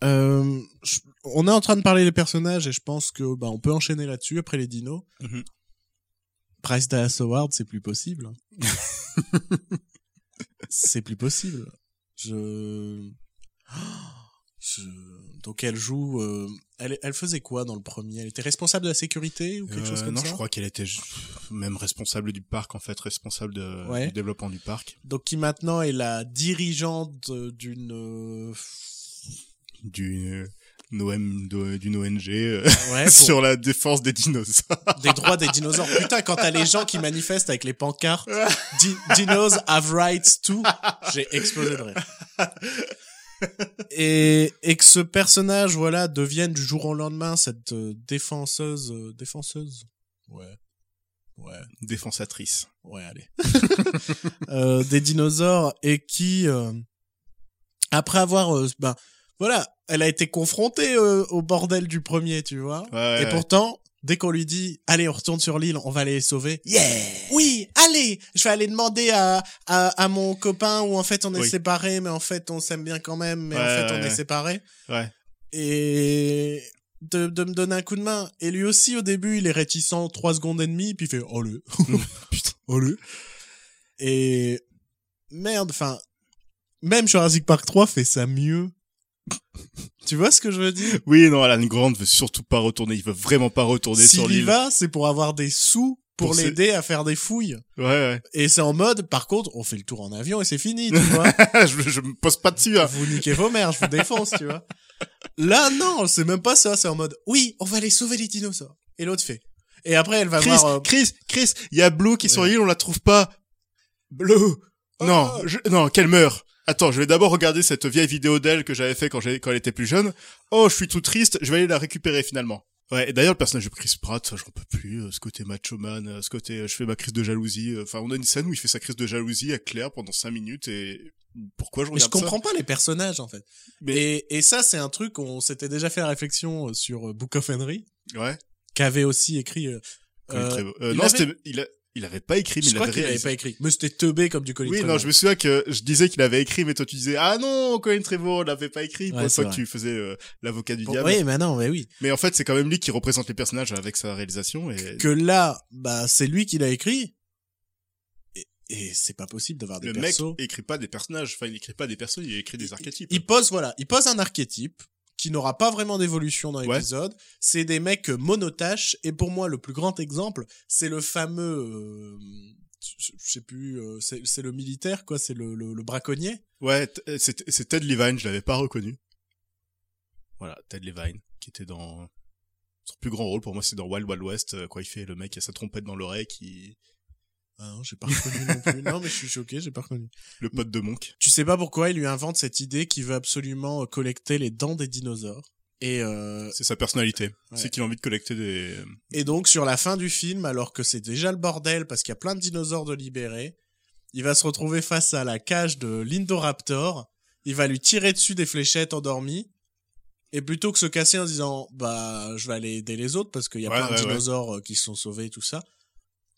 Euh, je- on est en train de parler des personnages et je pense que bah on peut enchaîner là-dessus après les dinos. Mhm. Price Dallas Award, c'est plus possible. hein. c'est plus possible. Je... je... Donc elle joue. euh, Elle, elle faisait quoi dans le premier? Elle était responsable de la sécurité ou quelque Euh, chose comme non, ça? je crois qu'elle était même responsable du parc en fait, responsable de, Ouais. du développement du parc. Donc qui maintenant est la dirigeante d'une. euh, de- d'une ONG euh, Ouais, pour- sur la défense des dinosaures. des droits des dinosaures. Putain, quand t'as les gens qui manifestent avec les pancartes, Di- dinos have rights too, j'ai explosé de rire. Et, et que ce personnage, voilà, devienne du jour au lendemain cette euh, défenseuse, euh, défenseuse? Ouais. Ouais. Défensatrice. Ouais, allez. Euh, des dinosaures et qui, euh, après avoir, ben, voilà, elle a été confrontée euh, au bordel du premier, tu vois. Ouais, et ouais. pourtant, dès qu'on lui dit, allez, on retourne sur l'île, on va aller les sauver. Yeah! Oui, allez! Je vais aller demander à, à, à mon copain où en fait on est Oui. séparés, mais en fait on s'aime bien quand même, mais en fait ouais, on est séparés. Ouais. Et de, de me donner un coup de main. Et lui aussi, au début, il est réticent trois secondes et demie, puis il fait, oh le. Putain. Oh le. Et merde, enfin, même Jurassic Park 3 fait ça mieux. Tu vois ce que je veux dire? Oui, non, Alan Grant veut surtout pas retourner. Il veut vraiment pas retourner sur S'il y l'île. va, c'est pour avoir des sous pour l'aider à faire des fouilles. Ouais, ouais. Et c'est en mode, par contre, on fait le tour en avion et c'est fini, tu vois. je, je me pose pas dessus. Hein. vous niquez vos mères, je vous défonce, tu vois. Là, non, c'est même pas ça, c'est en mode, oui, on va aller sauver les dinosaures. Et l'autre fait. Et après, elle va Chris, voir, euh, Chris, Chris, il y a Blue qui est sur Ouais. l'île, on la trouve pas. Blue. Non, je- non, qu'elle meurt. Attends, je vais d'abord regarder cette vieille vidéo d'elle que j'avais fait quand, quand elle était plus jeune. Oh, je suis tout triste, je vais aller la récupérer finalement. Ouais, et d'ailleurs, le personnage de Chris Pratt, ça, j'en peux plus, euh, ce côté macho man, euh, ce côté, euh, je fais ma crise de jalousie. Enfin, on a une scène où il fait sa crise de jalousie à Claire pendant cinq minutes et pourquoi je mais je regarde ça comprends pas les personnages, en fait. Mais- Et, et ça, c'est un truc, on s'était déjà fait la réflexion sur Book of Henry, Ouais. qu'avait aussi écrit, euh, euh, non, avait- c'était, il a, il avait pas écrit, mais je il crois avait avait pas écrit. Mais c'était teubé comme du Colin Oui, non, je me souviens que je disais qu'il avait écrit, mais toi tu disais ah non, Colin Trevorrow l'avait pas écrit. Pour Ouais, fois que tu faisais euh, l'avocat du Bon, diable. oui, mais non, mais oui. Mais en fait, c'est quand même lui qui représente les personnages avec sa réalisation et Que là, bah, c'est lui qui l'a écrit. Et, et c'est pas possible d'avoir des le mec écrit pas des personnages. Enfin, il écrit pas des personnes, il écrit des archétypes. Il pose, voilà, il pose un archétype qui n'aura pas vraiment d'évolution dans Ouais. l'épisode. C'est des mecs monotaches. Et pour moi, le plus grand exemple, c'est le fameux, euh, je sais plus, euh, c'est le militaire, quoi, c'est le, le, le braconnier. Ouais, euh, c'est Ted Levine, je l'avais pas reconnu. Voilà, Ted Levine, qui était dans son plus grand rôle pour moi, c'est dans Wild Wild West, euh, quand il fait le mec qui a sa trompette dans l'oreille, qui Ah non, j'ai pas reconnu non plus. Non, mais je suis choqué, j'ai pas reconnu. le pote de Monk. Tu sais pas pourquoi il lui invente cette idée qu'il veut absolument euh, collecter les dents des dinosaures. Et, euh, C'est sa personnalité. Ouais. C'est qu'il a envie de collecter des. et donc, sur la fin du film, alors que c'est déjà le bordel parce qu'il y a plein de dinosaures de libérer, il va se retrouver face à la cage de l'Indoraptor. Il va lui tirer dessus des fléchettes endormies. Et plutôt que se casser en disant, bah, je vais aller aider les autres parce qu'il y a Ouais, plein de ouais, dinosaures euh, qui se sont sauvés et tout ça.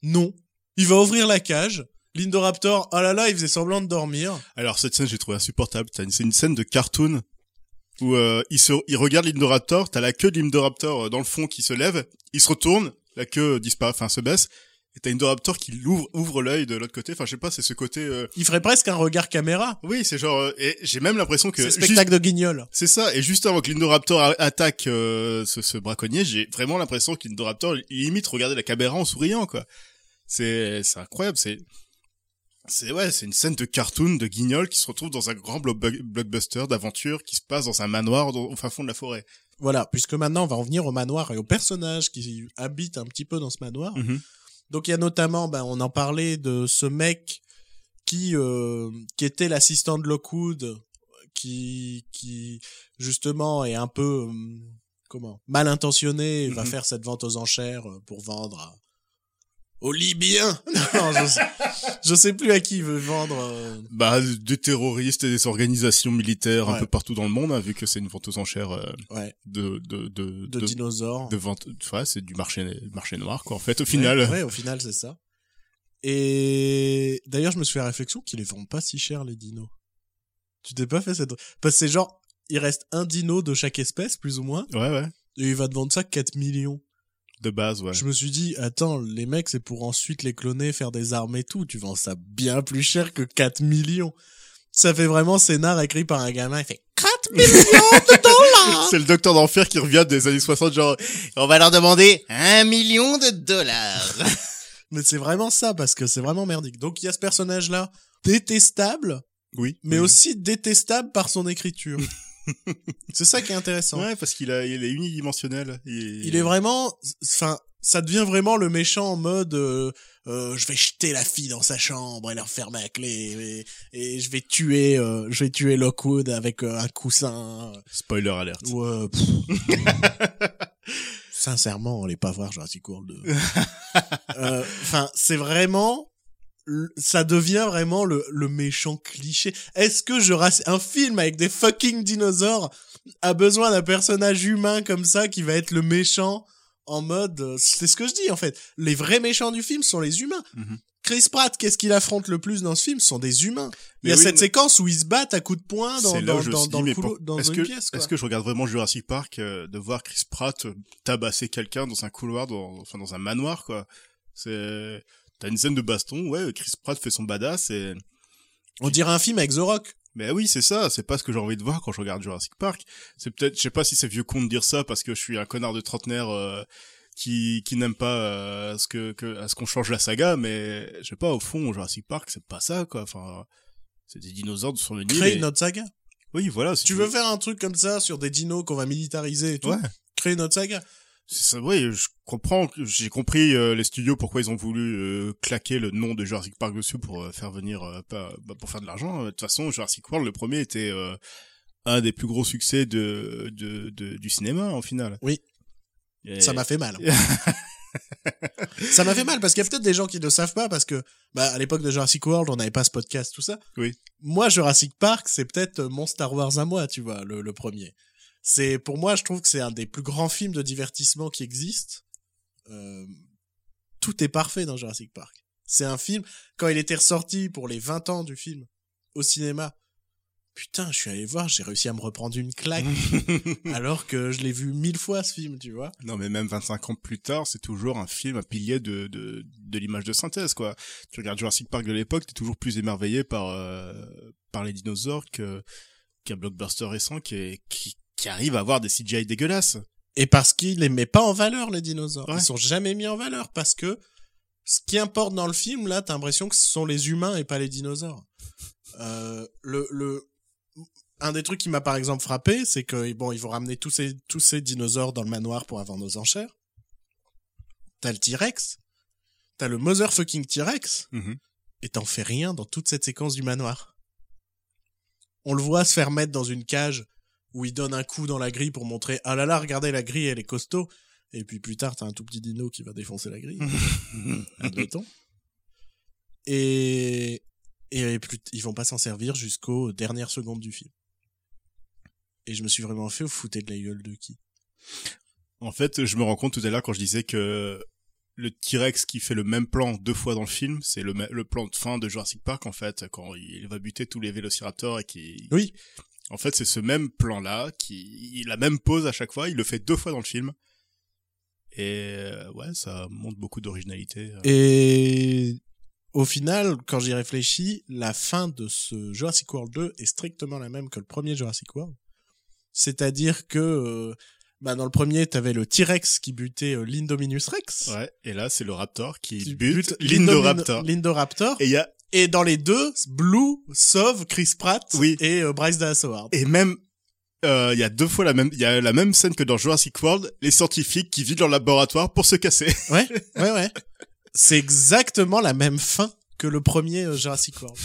Non. Il va ouvrir la cage. L'Indoraptor, oh là là, il faisait semblant de dormir. Alors cette scène j'ai trouvé insupportable. C'est une scène de cartoon où euh, il se, il regarde l'Indoraptor, t'as la queue de l'Indoraptor euh, dans le fond qui se lève, il se retourne, la queue disparaît, enfin se baisse, et t'as Indoraptor qui l'ouvre, ouvre l'œil de l'autre côté. Enfin je sais pas, c'est ce côté. euh, Il ferait presque un regard caméra. Oui, c'est genre. euh, et j'ai même l'impression que C'est juste- spectacle de guignol. c'est ça. Et juste avant que l'Indoraptor attaque euh, ce, ce braconnier, j'ai vraiment l'impression que l'Indoraptor il limite regardait la caméra en souriant quoi. C'est incroyable. C'est c'est ouais, c'est une scène de cartoon de guignol qui se retrouve dans un grand block- blockbuster d'aventure qui se passe dans un manoir dans- au fin fond de la forêt. Voilà, puisque maintenant on va en venir au manoir et aux personnages qui habitent un petit peu dans ce manoir. Mhm. Donc il y a notamment, ben, on en parlait de ce mec qui euh, qui était l'assistant de Lockwood, qui qui justement est un peu euh, comment mal intentionné, et va Mhm. faire cette vente aux enchères euh, pour vendre à- aux Libyens. non, je sais, je sais plus à qui il veut vendre. euh, Bah des terroristes et des organisations militaires un peu partout dans le monde, hein, vu que c'est une vente aux enchères euh, ouais, de de de de, dinosaures. de vente. Ouais, c'est du marché marché noir quoi. En fait, au final. Ouais, ouais, au final, c'est ça. Et d'ailleurs, je me suis fait la réflexion qu'ils les vendent pas si cher, les dinos. Tu t'es pas fait cette... Parce que c'est genre, il reste un dino de chaque espèce, plus ou moins, Ouais ouais. et il va te vendre ça 4 millions. De base ouais. Je me suis dit, attends, les mecs, c'est pour ensuite les cloner, faire des armes et tout. Tu vends ça bien plus cher que 4 millions. Ça fait vraiment scénar écrit par un gamin. Il fait 4 millions de dollars! C'est le docteur d'enfer qui revient des années 60, genre, on va leur demander un million de dollars. Mais c'est vraiment ça, parce que c'est vraiment merdique. Donc il y a ce personnage-là, détestable, Oui. mais oui. aussi détestable par son écriture. c'est ça qui est intéressant. Ouais, parce qu'il a, il est unidimensionnel. Il, Il est vraiment, enfin, ça devient vraiment le méchant en mode, euh, euh, je vais jeter la fille dans sa chambre et la refermer à clé et, et je vais tuer, euh, je vais tuer Lockwood avec euh, un coussin. Spoiler alert. Ouais. Sincèrement, allez pas voir Jurassic World 2. Euh, Enfin, c'est vraiment, ça devient vraiment le, le méchant cliché. Est-ce que Jurassic, un film avec des fucking dinosaures a besoin d'un personnage humain comme ça qui va être le méchant en mode, euh, c'est ce que je dis en fait. Les vrais méchants du film sont les humains. Mhm. Chris Pratt, qu'est-ce qu'il affronte le plus dans ce film? Ce sont des humains. Il y a oui, cette mais- séquence où ils se battent à coups de poing dans, dans, je dans, dans pour- une que, pièce. Est-ce que je regarde vraiment Jurassic Park euh, de voir Chris Pratt euh, tabasser quelqu'un dans un couloir, dans, enfin dans un manoir, quoi? C'est, t'as une scène de baston, ouais, Chris Pratt fait son badass et, On dirait un film avec The Rock. mais oui, c'est ça, c'est pas ce que j'ai envie de voir quand je regarde Jurassic Park. C'est peut-être, je sais pas si c'est vieux con de dire ça parce que je suis un connard de trentenaire, euh, qui qui n'aiment pas euh, ce que, que à ce qu'on change la saga, mais je sais pas au fond Jurassic Park c'est pas ça quoi. Enfin, c'est des dinosaures sur le Nil. Créer et- notre saga. Oui, voilà. Si Tu veux faire un truc comme ça sur des dinos qu'on va militariser et tout? Ouais. Créer notre saga. C'est oui, je comprends, j'ai compris euh, les studios pourquoi ils ont voulu euh, claquer le nom de Jurassic Park dessus pour euh, faire venir, euh, pas, bah, pour faire de l'argent. De toute façon, Jurassic World, le premier était euh, un des plus gros succès de, de, de- du cinéma, en final. Oui. Et- Ça m'a fait mal. ça m'a fait mal parce qu'il y a peut-être des gens qui ne savent pas parce que bah, à l'époque de Jurassic World, on n'avait pas ce podcast, tout ça. Oui. Moi, Jurassic Park, c'est peut-être mon Star Wars à moi, tu vois, le, le premier. C'est pour moi, je trouve que c'est un des plus grands films de divertissement qui existent. Euh, tout est parfait dans Jurassic Park. C'est un film quand il était ressorti pour les 20 ans du film au cinéma. Putain, je suis allé voir, j'ai réussi à me reprendre une claque alors que je l'ai vu mille fois ce film, tu vois. Non, mais même 25 ans plus tard, c'est toujours un film, un pilier de, de, de l'image de synthèse, quoi. Tu regardes Jurassic Park de l'époque, t'es toujours plus émerveillé par, euh, par les dinosaures que, qu'un blockbuster récent qui, est, qui, qui arrive à avoir des CGI dégueulasses. Et parce qu'il les met pas en valeur, les dinosaures. Ouais. Ils sont jamais mis en valeur parce que ce qui importe dans le film, là, t'as l'impression que ce sont les humains et pas les dinosaures. Euh, le, le, un des trucs qui m'a par exemple frappé, c'est que bon, ils vont ramener tous ces, tous ces dinosaures dans le manoir pour avoir nos enchères. T'as le T-Rex. T'as le motherfucking T-Rex. Mhm. Et t'en fais rien dans toute cette séquence du manoir. On le voit se faire mettre dans une cage où il donne un coup dans la grille pour montrer ah là là regardez la grille elle est costaud et puis plus tard t'as un tout petit dino qui va défoncer la grille. Admettons et et plus ils vont pas s'en servir jusqu'aux dernières secondes du film. Et je me suis vraiment fait foutre de la gueule de qui? En fait, je me rends compte tout à l'heure quand je disais que le T-Rex qui fait le même plan deux fois dans le film, c'est le, plan de fin de Jurassic Park, en fait, quand il va buter tous les vélociraptors et qui... oui En fait, c'est ce même plan-là, qui, la même pose à chaque fois, il le fait deux fois dans le film. Et euh, ouais, ça montre beaucoup d'originalité. euh. et au final quand j'y réfléchis la fin de ce Jurassic World 2 est strictement la même que le premier Jurassic World c'est-à-dire que euh, bah dans le premier t'avais le T-Rex qui butait l'Indominus Rex Ouais, et là, c'est le Raptor qui, qui bute L'indomin- l'Indoraptor. L'Indoraptor. Et il y a, Et dans les deux, Blue sauve Chris Pratt Oui. et euh, Bryce Dallas Howard. et même, euh, il y a deux fois la même, il y a la même scène que dans Jurassic World, les scientifiques qui vident leur laboratoire pour se casser. Ouais, ouais, ouais. C'est exactement la même fin que le premier euh, Jurassic World.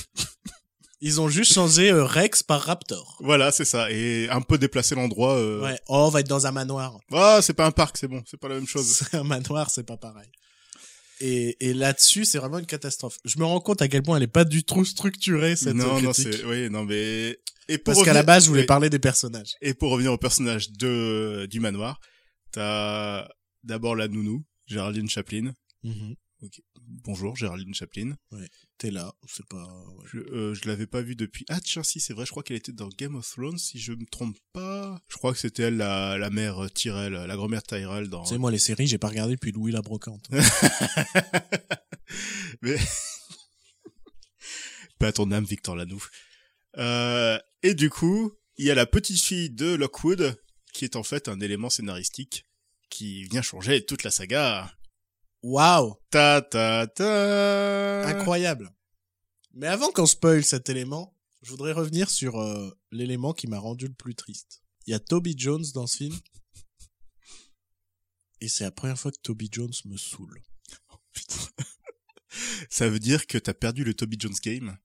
Ils ont juste changé euh, Rex par Raptor. voilà, c'est ça. Et un peu déplacer l'endroit. Ouais. Oh, on va être dans un manoir. Ah, c'est pas un parc, c'est bon, c'est pas la même chose. C'est un manoir, c'est pas pareil. Et, et là-dessus, c'est vraiment une catastrophe. Je me rends compte à quel point elle est pas du tout structurée, cette non, euh, non, critique. c'est, oui, non, mais, et pour Parce qu'à la base, je voulais oui. parler des personnages. Et pour revenir au personnage de, du manoir, t'as d'abord la nounou, Géraldine Chaplin. Mhm. Bonjour, Géraldine Chaplin. T'es là, c'est pas... ouais. Je, euh, je l'avais pas vue depuis. Ah tiens, si c'est vrai, je crois qu'elle était dans Game of Thrones, si je me trompe pas. Je crois que c'était elle, la, la mère euh, Tyrell, la grand-mère Tyrell dans. Sais, moi, les séries, j'ai pas regardé depuis Louis la Brocante. Mais pas ton âme, Victor Lanouf. Euh, et du coup, il y a la petite fille de Lockwood qui est en fait un élément scénaristique qui vient changer toute la saga. Waouh Ta ta ta. Incroyable. Mais avant qu'on spoil cet élément, je voudrais revenir sur euh, l'élément qui m'a rendu le plus triste. Il y a Toby Jones dans ce film. Et c'est la première fois que Toby Jones me saoule. Ça veut dire que t'as perdu le Toby Jones game?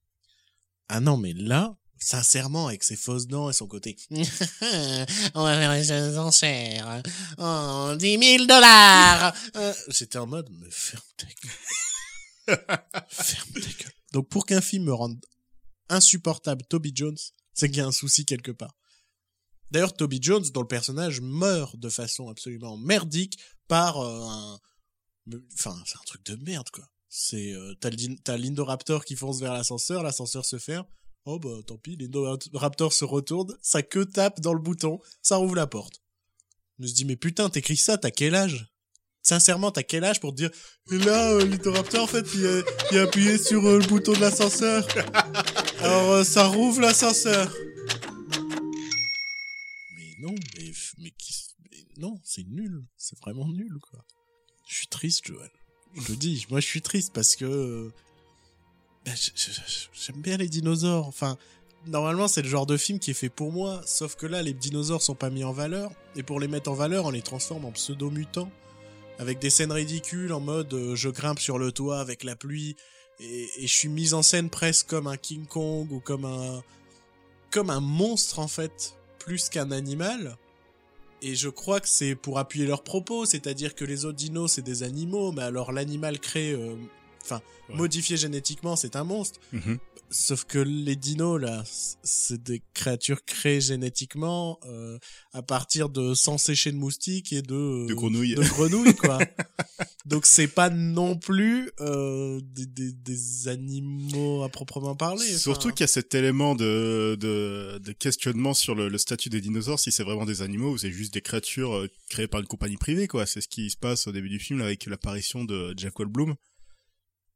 Ah non, mais là, sincèrement, avec ses fausses dents et son côté... On va faire les enchères. Oh, 10 000 dollars Euh, J'étais en mode, mais ferme ta gueule. ferme ta gueule. Donc pour qu'un film me rende insupportable Toby Jones, c'est qu'il y a un souci quelque part. D'ailleurs, Toby Jones, dont le personnage meurt de façon absolument merdique par euh, un... Enfin, c'est un truc de merde, quoi. C'est euh, t'as l'Indoraptor qui fonce vers l'ascenseur, l'ascenseur se ferme. Oh bah tant pis, l'Indoraptor se retourne, sa queue tape dans le bouton, ça rouvre la porte. Je me dit mais putain, t'écris ça, t'as quel âge? Sincèrement, t'as quel âge pour te dire Et là, euh, l'Indoraptor en fait, il a, il a appuyé sur euh, le bouton de l'ascenseur. Alors euh, ça rouvre l'ascenseur. Mais non, mais, mais, mais non, c'est nul, c'est vraiment nul quoi. Je suis triste, Joël. Je le dis, moi je suis triste parce que ben, j'aime bien les dinosaures. Enfin, normalement c'est le genre de film qui est fait pour moi, sauf que là les dinosaures sont pas mis en valeur et pour les mettre en valeur, on les transforme en pseudo-mutants avec des scènes ridicules en mode euh, je grimpe sur le toit avec la pluie et, je suis mis en scène presque comme un King Kong ou comme un comme un monstre en fait plus qu'un animal et je crois que c'est pour appuyer leurs propos, c'est-à-dire que les autres dinos c'est des animaux, mais alors l'animal créé, euh, enfin Ouais. modifié génétiquement c'est un monstre. Mhm. Sauf que les dinos là, c'est des créatures créées génétiquement euh, à partir de sang séché de moustiques et de De grenouilles. de grenouilles quoi. Donc c'est pas non plus euh, des, des, des animaux à proprement parler. Surtout qu'il y a cet élément de, de, de questionnement sur le, le statut des dinosaures, si c'est vraiment des animaux ou c'est juste des créatures euh, créées par une compagnie privée, quoi. C'est ce qui se passe au début du film avec l'apparition de Jeff Goldblum.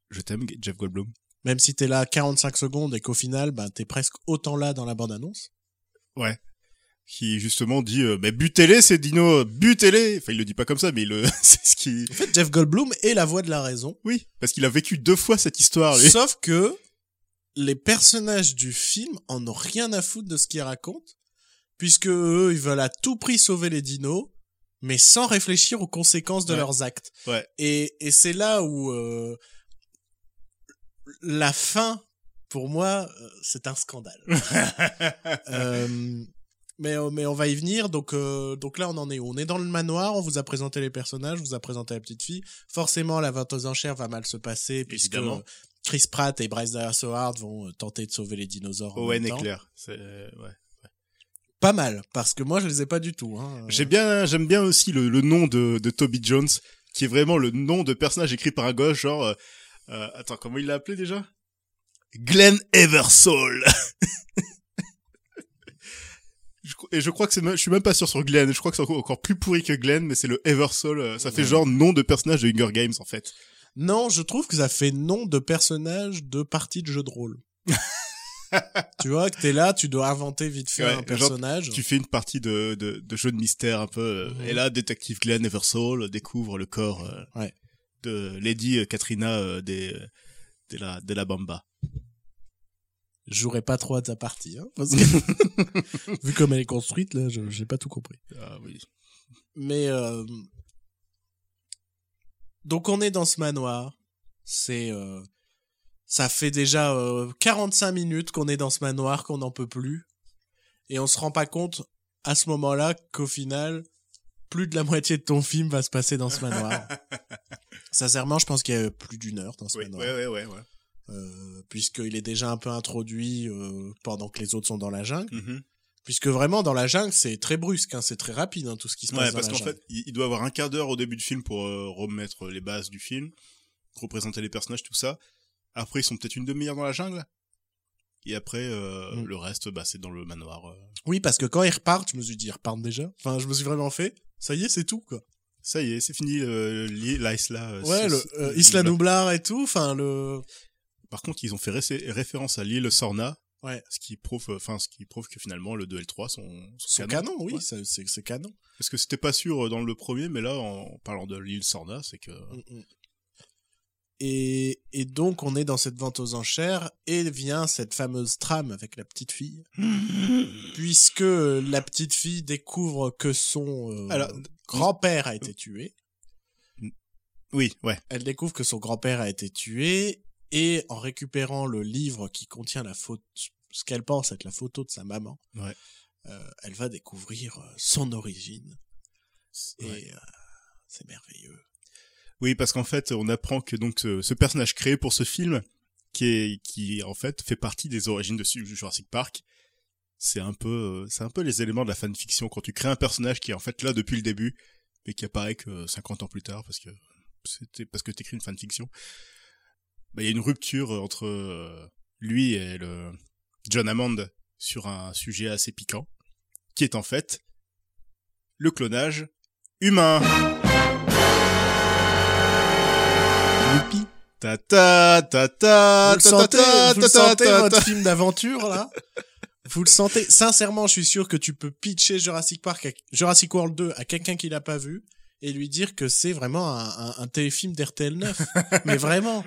Je t'aime, Jeff Goldblum. Même si t'es là 45 secondes et qu'au final, ben, t'es presque autant là dans la bande-annonce. Ouais. Qui justement dit, euh, mais butez-les ces dinos, butez-les. Enfin, il le dit pas comme ça, mais le, c'est ce qui, En fait, Jeff Goldblum est la voix de la raison. oui, parce qu'il a vécu deux fois cette histoire. lui. Sauf que les personnages du film en ont rien à foutre de ce qu'ils racontent, puisque eux, ils veulent à tout prix sauver les dinos, mais sans réfléchir aux conséquences de Ouais. leurs actes. Ouais. Et, et c'est là où euh, la fin, pour moi, euh, c'est un scandale. Euh, mais, euh, mais on va y venir. Donc, euh, donc là, on en est où? On est dans le manoir. On vous a présenté les personnages, on vous a présenté la petite fille. Forcément, la vente aux enchères va mal se passer puisque Évidemment. Chris Pratt et Bryce Dallas Howard vont tenter de sauver les dinosaures. en Owen et. Claire. C'est, ouais. Pas mal, parce que moi, je les ai pas du tout. Hein. Bien, j'aime bien aussi le, le nom de, de Toby Jones, qui est vraiment le nom de personnage écrit par un gauche, genre, euh, attends, comment il l'a appelé déjà? Glenn Eversole. Et je crois que c'est, même- je suis même pas sûr sur Glenn. Je crois que c'est encore, plus pourri que Glenn, mais c'est le Eversole. euh, Ça fait Ouais. genre nom de personnage de Hunger Games, en fait. Non, je trouve que ça fait nom de personnage de partie de jeu de rôle. tu vois, que t'es là, tu dois inventer vite fait Ouais, un genre, personnage. Tu fais une partie de, de, de jeu de mystère un peu. euh. Et là, détective Glenn Eversole découvre le corps euh, Ouais. De Lady Katrina euh, des, de la, de la Bamba. Jouerai pas trop à ta partie, hein, parce que vu comme elle est construite, là, je- j'ai pas tout compris. Ah oui. Mais euh, donc on est dans ce manoir. C'est euh, ça fait déjà euh, 45 minutes qu'on est dans ce manoir, qu'on n'en peut plus, et on se rend pas compte à ce moment-là qu'au final, plus de la moitié de ton film va se passer dans ce manoir. Sincèrement, je pense qu'il y a plus d'une heure dans ce Oui, manoir. ouais, ouais, ouais, ouais. Euh, puisqu'il est déjà un peu introduit euh, pendant que les autres sont dans la jungle. Mhm. Puisque vraiment, dans la jungle, c'est très brusque, hein, c'est très rapide, hein, tout ce qui se passe Ouais, dans parce qu'en fait, il, il doit avoir un quart d'heure au début du film pour euh, remettre les bases du film, représenter les personnages, tout ça. Après, ils sont peut-être une demi-heure dans la jungle. Et après, euh, Mm. le reste, bah, c'est dans le manoir. euh. Oui, parce que quand ils repartent, je me suis dit, ils repartent déjà. Enfin, je me suis vraiment fait, ça y est, c'est tout, quoi. Ça y est, c'est fini euh, l'Isla. euh, Ouais, le c'est- euh, Isla Nublar et tout, enfin, le... Par contre, ils ont fait ré- référence à l'île Sorna. Ouais. Ce qui prouve, euh, enfin, ce qui prouve que finalement, le 2 et le 3 sont, sont Son canons. canon, oui, Ouais. c'est canon. Parce que c'était pas sûr euh, dans le premier, mais là, en parlant de l'île Sorna, c'est que... Mm, mm. Et, et donc, on est dans cette vente aux enchères, et vient cette fameuse trame avec la petite fille. Puisque la petite fille découvre que son euh, grand-père a été tué. Oui, ouais. Elle découvre que son grand-père a été tué, et en récupérant le livre qui contient la photo, ce qu'elle pense être la photo de sa maman, Ouais. euh, elle va découvrir euh, son origine. Et Ouais. euh, c'est merveilleux. Oui, parce qu'en fait, on apprend que donc ce, personnage créé pour ce film, qui est qui en fait fait partie des origines de Jurassic Park, c'est un peu euh, c'est un peu les éléments de la fanfiction quand tu crées un personnage qui est en fait là depuis le début, mais qui apparaît que 50 ans plus tard parce que c'était parce que t'écris une fanfiction. Bah, il y a une rupture entre euh, lui et le John Hammond sur un sujet assez piquant, qui est en fait le clonage humain. Youpi. Ta ta ta ta Vous ta sentez, ta vous le ta ta sentez, ta votre ta. film d'aventure, là? Vous le sentez Sincèrement, je suis sûr que tu peux pitcher Jurassic Park, à- Jurassic World 2 à quelqu'un qui l'a pas vu. et lui dire que c'est vraiment un, un, un téléfilm d'RTL 9. Mais vraiment.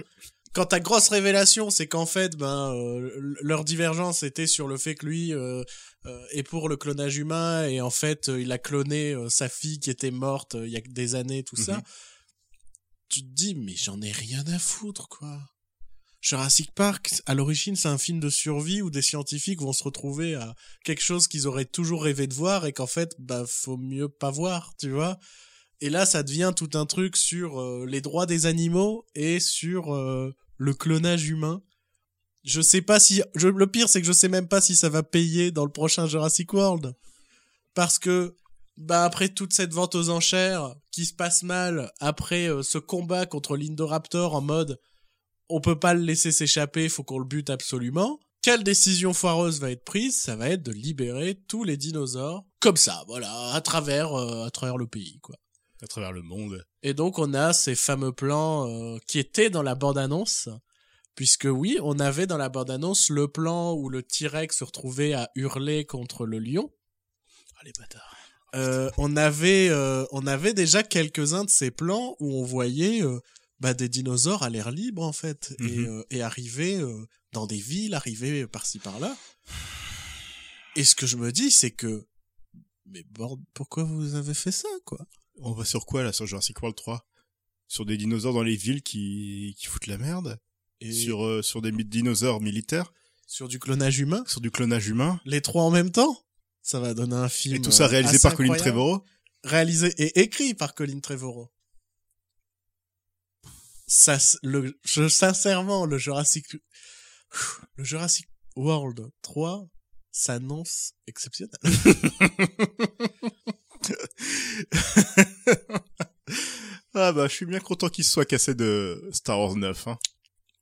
Quand ta grosse révélation, c'est qu'en fait, ben, euh, leur divergence était sur le fait que lui euh, euh, est pour le clonage humain et en fait, euh, il a cloné euh, sa fille qui était morte euh, il y a des années, tout ça. Tu te dis, mais j'en ai rien à foutre, quoi. Jurassic Park, à l'origine, c'est un film de survie où des scientifiques vont se retrouver à quelque chose qu'ils auraient toujours rêvé de voir et qu'en fait, bah, faut mieux pas voir, tu vois. Et là, ça devient tout un truc sur euh, les droits des animaux et sur euh, le clonage humain. Je sais pas si, le pire, c'est que je sais même pas si ça va payer dans le prochain Jurassic World. Parce que, bah, après toute cette vente aux enchères qui se passe mal, après euh, ce combat contre l'Indoraptor en mode, on peut pas le laisser s'échapper, faut qu'on le bute absolument. Quelle décision foireuse va être prise? Ça va être de libérer tous les dinosaures comme ça, voilà, à travers euh, à travers le pays, quoi. À travers le monde. Et donc on a ces fameux plans euh, qui étaient dans la bande-annonce, puisque oui, on avait dans la bande-annonce le plan où le T-Rex se retrouvait à hurler contre le lion. Ah, les bâtards. Euh, on avait euh, on avait déjà quelques-uns de ces plans où on voyait euh, bah, des dinosaures à l'air libre en fait et, Mhm. euh, et arriver euh, dans des villes, arriver par-ci par-là. Et ce que je me dis, c'est que mais bord, pourquoi vous avez fait ça quoi? On va sur quoi, là, sur Jurassic World 3 Sur des dinosaures dans les villes qui, qui foutent la merde? Et sur, euh, sur des dinosaures militaires? Sur du clonage humain, Sur du clonage humain? Les trois en même temps, ça va donner un film. Et tout ça réalisé par Colin. Trevorrow réalisé et écrit par Colin Trevorrow. Ça, le, je, sincèrement, le Jurassic, le Jurassic World 3 s'annonce exceptionnel. Ah bah, je suis bien content qu'il se soit cassé de Star Wars 9, hein.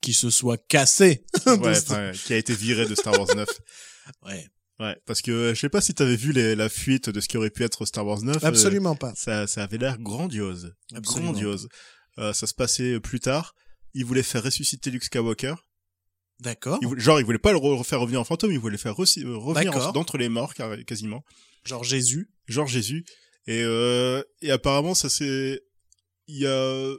Qui se soit cassé. Ouais, enfin, qui a été viré de Star Wars 9. ouais. Ouais, parce que je sais pas si t'avais vu les, la fuite de ce qui aurait pu être Star Wars 9. euh, Absolument pas. ça, ça avait l'air grandiose. Absolument Grandiose. Euh, ça se passait plus tard. Il voulait faire ressusciter Luke Skywalker. D'accord. Il voulait- genre, il voulait pas le re- faire revenir en fantôme, il voulait le faire euh, revenir d'entre les morts, car- quasiment. Genre Jésus. Genre Jésus. Et, euh, et apparemment, ça c'est, il y a,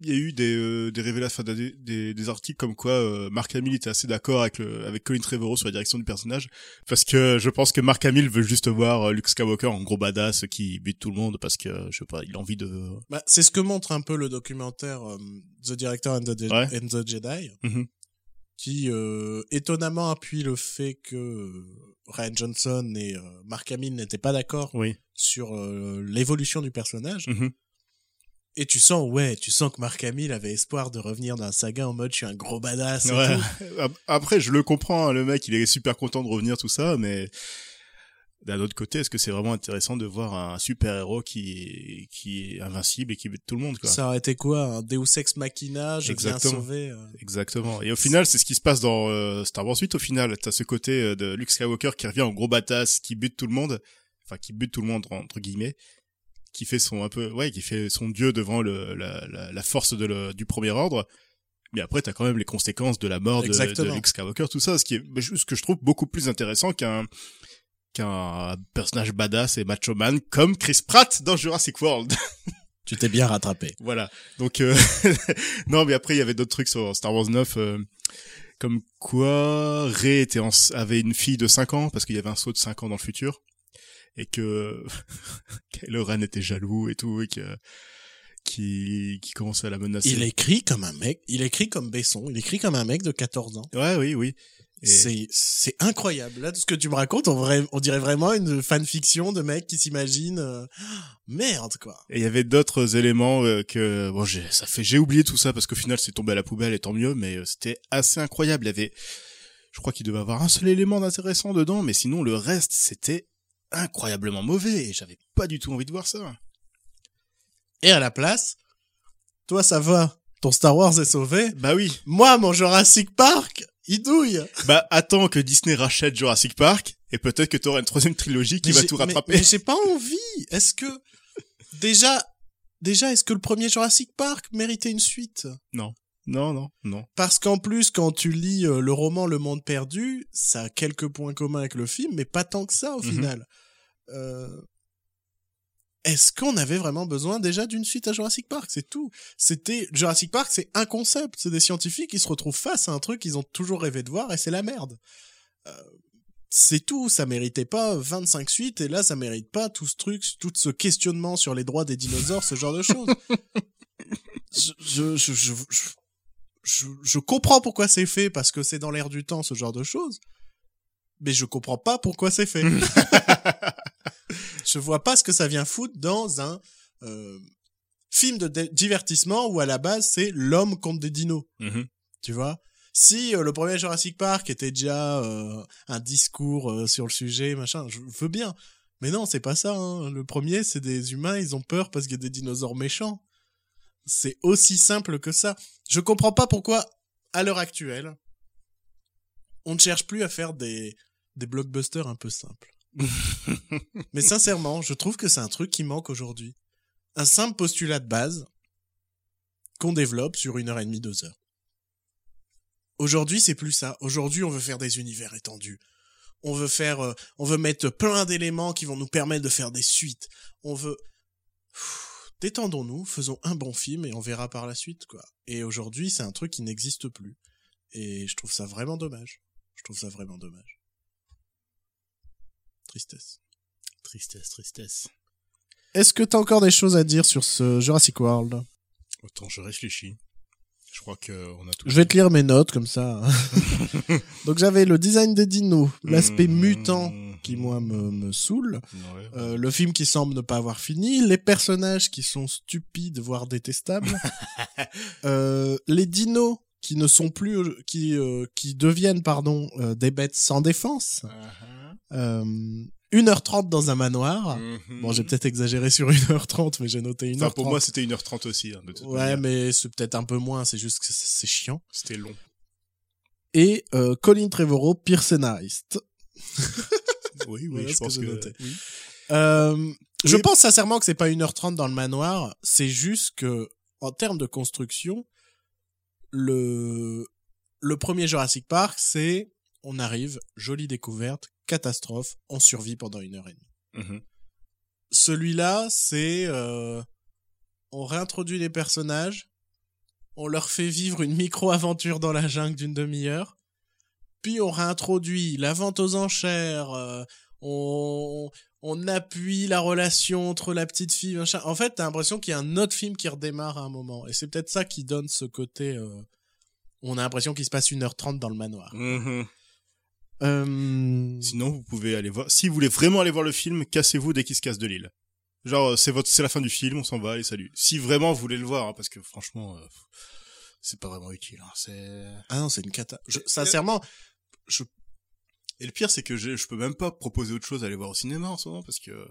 il y a eu des, euh, des révélations, enfin, des, des, des articles comme quoi euh, Mark Hamill était assez d'accord avec le, avec Colin Trevorrow sur la direction du personnage, parce que je pense que Mark Hamill veut juste voir euh, Luke Skywalker en gros badass qui bute tout le monde, parce que je sais pas, il a envie de. Bah, c'est ce que montre un peu le documentaire euh, The Director and the, Ouais. and the Jedi, Mhm. qui euh, étonnamment appuie le fait que Ryan Johnson et euh, Mark Hamill n'étaient pas d'accord Oui. sur l'évolution du personnage. Mhm. Et tu sens, ouais, tu sens que Mark Hamill avait espoir de revenir dans la saga en mode je suis un gros badass. et Ouais. tout. Ap- Après, je le comprends, hein, le mec, il est super content de revenir, tout ça, mais d'un autre côté, est-ce que c'est vraiment intéressant de voir un super-héros qui, qui est invincible et qui bute tout le monde, quoi? Ça aurait été quoi Un Deus Ex Machina, je viens Exactement. sauver. euh. Exactement. Et au final, c'est ce qui se passe dans euh, Star Wars 8, au final. T'as ce côté euh, de Luke Skywalker qui revient en gros badass, qui bute tout le monde, enfin, qui bute tout le monde, entre guillemets, qui fait son un peu, ouais, qui fait son dieu devant le, la, la, la force de le, du premier ordre. Mais après, t'as quand même les conséquences de la mort de, de. Luke Skywalker, tout ça, ce qui est ce que je trouve beaucoup plus intéressant qu'un qu'un personnage badass et macho man comme Chris Pratt dans Jurassic World. Tu t'es bien rattrapé. Voilà. Donc euh, non, mais après il y avait d'autres trucs sur Star Wars 9 euh, comme quoi Rey était en- avait une fille de 5 ans parce qu'il y avait un saut de 5 ans dans le futur et que Kylo Ren était jaloux et tout et que qui qui commençait à la menacer. Il écrit comme un mec, il écrit comme Besson, il écrit comme un mec de 14 ans. Ouais, oui, oui. Et- C'est c'est incroyable. Là, tout ce que tu me racontes, on, vrai- on dirait vraiment une fanfiction de mec qui s'imagine euh, merde quoi. Et il y avait d'autres éléments euh, que bon, j'ai ça fait j'ai oublié tout ça parce qu'au final c'est tombé à la poubelle et tant mieux mais euh, c'était assez incroyable, il y avait je crois qu'il devait avoir un seul élément d'intéressant dedans mais sinon le reste c'était incroyablement mauvais et j'avais pas du tout envie de voir ça. Et à la place, toi ça va, ton Star Wars est sauvé. Bah oui. Moi, mon Jurassic Park, il douille. Bah attends que Disney rachète Jurassic Park et peut-être que t'auras une troisième trilogie qui Mais va tout rattraper. Mais, j'ai pas envie. Est-ce que déjà, déjà, est-ce que le premier Jurassic Park méritait une suite? Non, non, non. Parce qu'en plus, quand tu lis euh, le roman Le Monde Perdu, ça a quelques points communs avec le film, mais pas tant que ça au Mhm. final. Euh, est-ce qu'on avait vraiment besoin déjà d'une suite à Jurassic Park? C'est tout. C'était Jurassic Park, c'est un concept. C'est des scientifiques qui se retrouvent face à un truc qu'ils ont toujours rêvé de voir et c'est la merde. Euh, c'est tout. Ça méritait pas 25 suites et là, ça mérite pas tout ce truc, tout ce questionnement sur les droits des dinosaures, ce genre de choses. je, je, je, je, je, je comprends pourquoi c'est fait parce que c'est dans l'air du temps, ce genre de choses. Mais je comprends pas pourquoi c'est fait. je vois pas ce que ça vient foutre dans un euh, film de divertissement où à la base c'est l'homme contre des dinos. Mhm. Tu vois? Si euh, le premier Jurassic Park était déjà euh, un discours sur le sujet, machin, je veux bien. Mais non, c'est pas ça. hein. Le premier, c'est des humains, ils ont peur parce qu'il y a des dinosaures méchants. C'est aussi simple que ça. Je comprends pas pourquoi, à l'heure actuelle, on ne cherche plus à faire des, des blockbusters un peu simples. Mais sincèrement, je trouve que c'est un truc qui manque aujourd'hui. Un simple postulat de base qu'on développe sur une heure et demie, deux heures. Aujourd'hui, c'est plus ça. Aujourd'hui, on veut faire des univers étendus. On veut faire, euh, on veut mettre plein d'éléments qui vont nous permettre de faire des suites. On veut, détendons-nous, faisons un bon film et on verra par la suite, quoi. Et aujourd'hui, c'est un truc qui n'existe plus. Et je trouve ça vraiment dommage. Je trouve ça vraiment dommage. Tristesse. Tristesse, tristesse. Est-ce que t'as encore des choses à dire sur ce Jurassic World? Autant je réfléchis. Je crois que on a tout. Je vais te lire mes notes comme ça. Donc j'avais le design des dinos, l'aspect Mmh. mutant qui moi me, me saoule, Ouais. euh, le film qui semble ne pas avoir fini, les personnages qui sont stupides voire détestables, euh, les dinos qui ne sont plus euh, qui euh, qui deviennent pardon euh, des bêtes sans défense. Euh, 1h30 dans un manoir. Mhm. Bon, j'ai peut-être exagéré sur 1h30 mais j'ai noté 1h30. Enfin, pour moi, c'était 1h30 aussi. hein, de toute Ouais, manière. mais c'est peut-être un peu moins, c'est juste que c'est- chiant. C'était long. Et euh, Colin Trevorrow, pire scénariste. Oui, oui, Voilà je que pense j'ai que. noté. oui. Euh, je pense sincèrement que c'est pas 1h30 dans le manoir, c'est juste que en termes de construction, le le premier Jurassic Park, c'est on arrive, jolie découverte, catastrophe, on survit pendant une heure et demie. Mhm. Celui-là, c'est euh, on réintroduit les personnages, on leur fait vivre une micro-aventure dans la jungle d'une demi-heure, puis on réintroduit la vente aux enchères, euh, on, on appuie la relation entre la petite fille, machin. En fait, t'as l'impression qu'il y a un autre film qui redémarre à un moment. Et c'est peut-être ça qui donne ce côté... euh, on a l'impression qu'il se passe 1h30 dans le manoir. Mhm. Euh, Sinon, vous pouvez aller voir. Si vous voulez vraiment aller voir le film, cassez-vous dès qu'il se casse de l'île. Genre, euh, c'est votre, c'est la fin du film, on s'en va, allez, salut. Si vraiment vous voulez le voir, hein, parce que franchement, euh, c'est pas vraiment utile. hein, c'est. Ah non, c'est une cata. Je- sincèrement, je Et le pire, c'est que je, je peux même pas proposer autre chose à aller voir au cinéma en ce moment, parce que euh,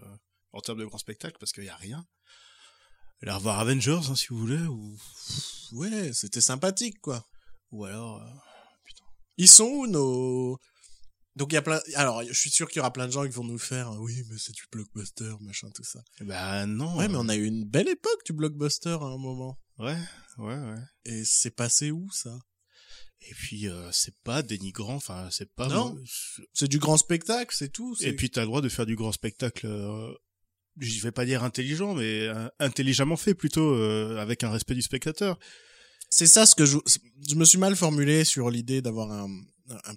en termes de grand spectacle, parce qu'il y a rien. Aller revoir Avengers, hein, si vous voulez, ou Ouais, c'était sympathique, quoi. ou alors. euh, Ils sont où nos... Donc il y a plein... Alors, je suis sûr qu'il y aura plein de gens qui vont nous faire « Oui, mais c'est du blockbuster, machin, tout ça. Bah non. Ouais, euh, mais on a eu une belle époque du blockbuster à un moment. Ouais, ouais, ouais. Et c'est passé où, ça? Et puis euh, c'est pas dénigrant, enfin c'est pas. Non. C'est du grand spectacle, c'est tout. Et puis t'as le droit de faire du grand spectacle. Euh, je vais pas dire intelligent, mais euh, intelligemment fait plutôt, euh, avec un respect du spectateur. C'est ça ce que je... Je me suis mal formulé sur l'idée d'avoir un... un-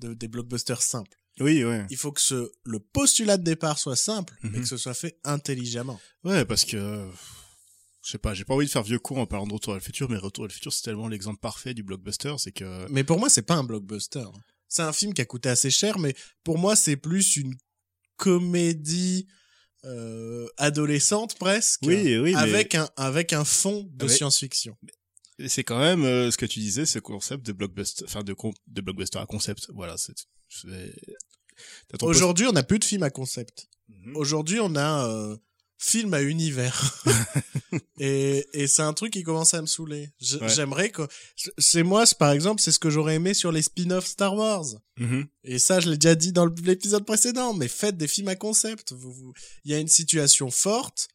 de- des blockbusters simples. Oui, ouais. Il faut que ce, le postulat de départ soit simple, mais Mhm. que ce soit fait intelligemment. Ouais, parce que je sais pas, j'ai pas envie de faire vieux con en parlant de Retour à le futur, mais Retour à le futur c'est tellement l'exemple parfait du blockbuster, c'est que Mais pour moi, c'est pas un blockbuster. C'est un film qui a coûté assez cher, mais pour moi, c'est plus une comédie euh, adolescente presque. Oui, oui, mais- avec un avec un fond de Avec- science-fiction. c'est quand même euh, ce que tu disais, ce concept de blockbuster, enfin de de blockbuster à concept. Voilà, c'est. Aujourd'hui, on n'a plus de film à concept. Mhm. Aujourd'hui, on a euh, film à univers. et et c'est un truc qui commence à me saouler. Ouais. J'aimerais que c'est moi, par exemple, c'est ce que j'aurais aimé sur les spin-offs Star Wars. Mhm. Et ça, je l'ai déjà dit dans l'épisode précédent, mais faites des films à concept. Vous, vous- Il y a une situation forte,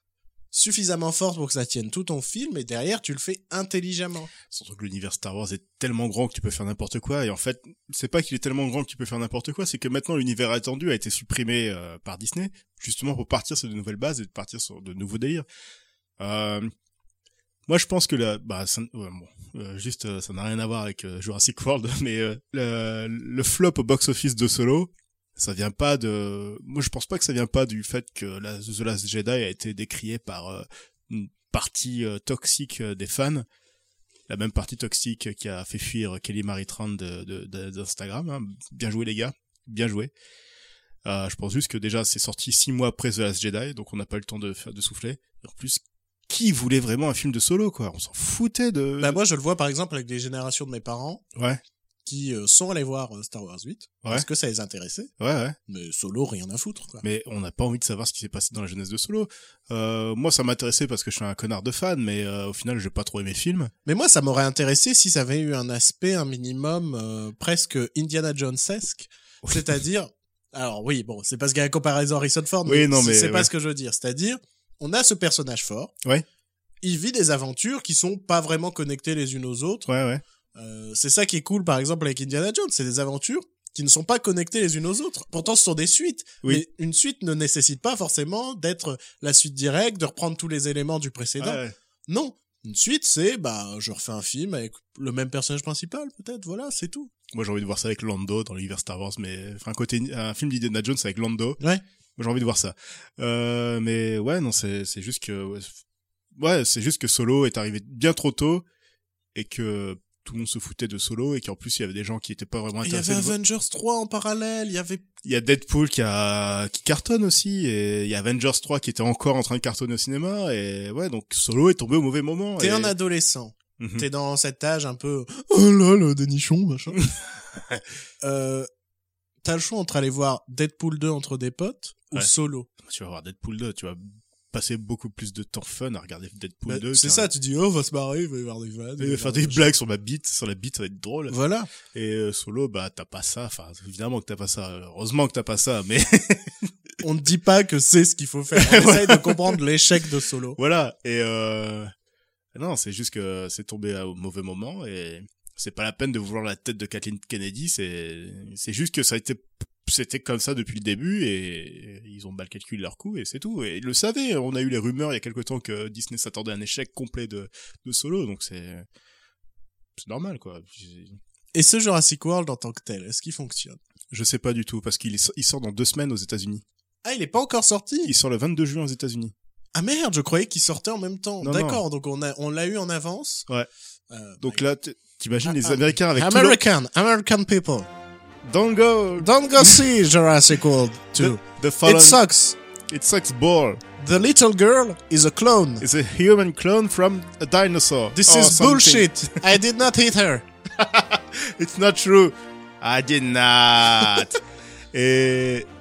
suffisamment forte pour que ça tienne tout ton film et derrière tu le fais intelligemment. Surtout que l'univers Star Wars est tellement grand que tu peux faire n'importe quoi. Et en fait, c'est pas qu'il est tellement grand que tu peux faire n'importe quoi, c'est que maintenant l'univers étendu a été supprimé euh, par Disney, justement pour partir sur de nouvelles bases et partir sur de nouveaux délires. Euh, moi, je pense que la, bah, ça, bon, euh, juste, euh, ça n'a rien à voir avec euh, Jurassic World, mais euh, le, le flop au box-office de Solo, ça vient pas de, moi, je pense pas que ça vient pas du fait que la, The Last Jedi a été décrié par euh, une partie euh, toxique euh, des fans, la même partie toxique qui a fait fuir Kelly Marie Tran de, de, de- d'Instagram. hein. Bien joué les gars, bien joué. Euh, je pense juste que déjà c'est sorti six mois après The Last Jedi, donc on n'a pas eu le temps de de souffler. En plus, qui voulait vraiment un film de solo quoi? On s'en foutait de. Bah moi je le vois par exemple avec des générations de mes parents ouais, qui euh, sont allés voir euh, Star Wars 8 parce que ça les intéressait, ouais, ouais. mais solo rien à foutre quoi. Mais on n'a pas envie de savoir ce qui s'est passé dans la jeunesse de Solo. Euh, moi, ça m'intéressait parce que je suis un connard de fan, mais euh, au final, j'ai pas trop aimé le film. Mais moi ça m'aurait intéressé si ça avait eu un aspect un minimum euh, presque Indiana Jonesesque, Oui. c'est-à-dire alors oui bon c'est parce qu'il y a la comparaison Harrison Ford, Oui, non, c'est- mais, c'est pas ouais. ce que je veux dire, c'est-à-dire on a ce personnage fort, Ouais. il vit des aventures qui sont pas vraiment connectées les unes aux autres. Ouais, ouais. Euh, c'est ça qui est cool, par exemple, avec Indiana Jones. C'est des aventures qui ne sont pas connectées les unes aux autres. Pourtant, ce sont des suites. Oui. Mais une suite ne nécessite pas forcément d'être la suite directe, de reprendre tous les éléments du précédent. Ouais. Non. Une suite, c'est, bah, je refais un film avec le même personnage principal, peut-être. Voilà, c'est tout. Moi, j'ai envie de voir ça avec Lando dans l'univers Star Wars, mais enfin, un côté, un film d'Indiana Jones avec Lando. Ouais. Moi, j'ai envie de voir ça. Euh, mais ouais, non, c'est, c'est juste que, ouais, c'est juste que Solo est arrivé bien trop tôt et que tout le monde se foutait de Solo et qu'en plus, il y avait des gens qui étaient pas vraiment Il y intéressés. avait Avengers 3 en parallèle. Il y avait, Il y a Deadpool qui a, qui cartonne aussi et il y a Avengers 3 qui était encore en train de cartonner au cinéma et ouais, donc Solo est tombé au mauvais moment. t'es et- un adolescent. Mhm. T'es dans cet âge un peu, oh là là, des nichons, machin. euh, t'as le choix entre aller voir Deadpool 2 entre des potes ou Ouais. Solo. tu vas voir Deadpool 2, tu vas passer beaucoup plus de temps fun à regarder Deadpool Bah, 2. c'est ça, tu dis, oh, on va se marrer, il va y avoir des vannes. il va faire des machins. blagues sur ma bite, sur la bite, ça va être drôle. Voilà. Et euh, solo, bah t'as pas ça. Enfin, évidemment que t'as pas ça. Heureusement que t'as pas ça, mais On ne dit pas que c'est ce qu'il faut faire. On essaye de comprendre l'échec de Solo. voilà. Et euh... non, c'est juste que c'est tombé au mauvais moment et c'est pas la peine de vouloir la tête de Kathleen Kennedy. C'est c'est juste que ça a été c'était comme ça depuis le début et ils ont mal calculé leur coup et c'est tout. Et ils le savaient. On a eu les rumeurs il y a quelque temps que Disney s'attendait à un échec complet de de solo, donc c'est c'est normal quoi. Et ce Jurassic World en tant que tel, est-ce qu'il fonctionne? Je sais pas du tout parce qu'il il sort dans deux semaines aux États-Unis. Ah, il est pas encore sorti? Il sort le 22 juin aux États-Unis. Ah merde, je croyais qu'il sortait en même temps. D'accord, donc on a on l'a eu en avance. Ouais. Euh, Donc bah, là, t'imagines Ah, les ah. Américains avec. American, American people. Don't go Don't go see Jurassic World 2. the, the. It sucks. It sucks ball. The little girl is a clone. It's a human clone from a dinosaur. This is something. bullshit. I did not hit her. It's not true. I did not. Et uh,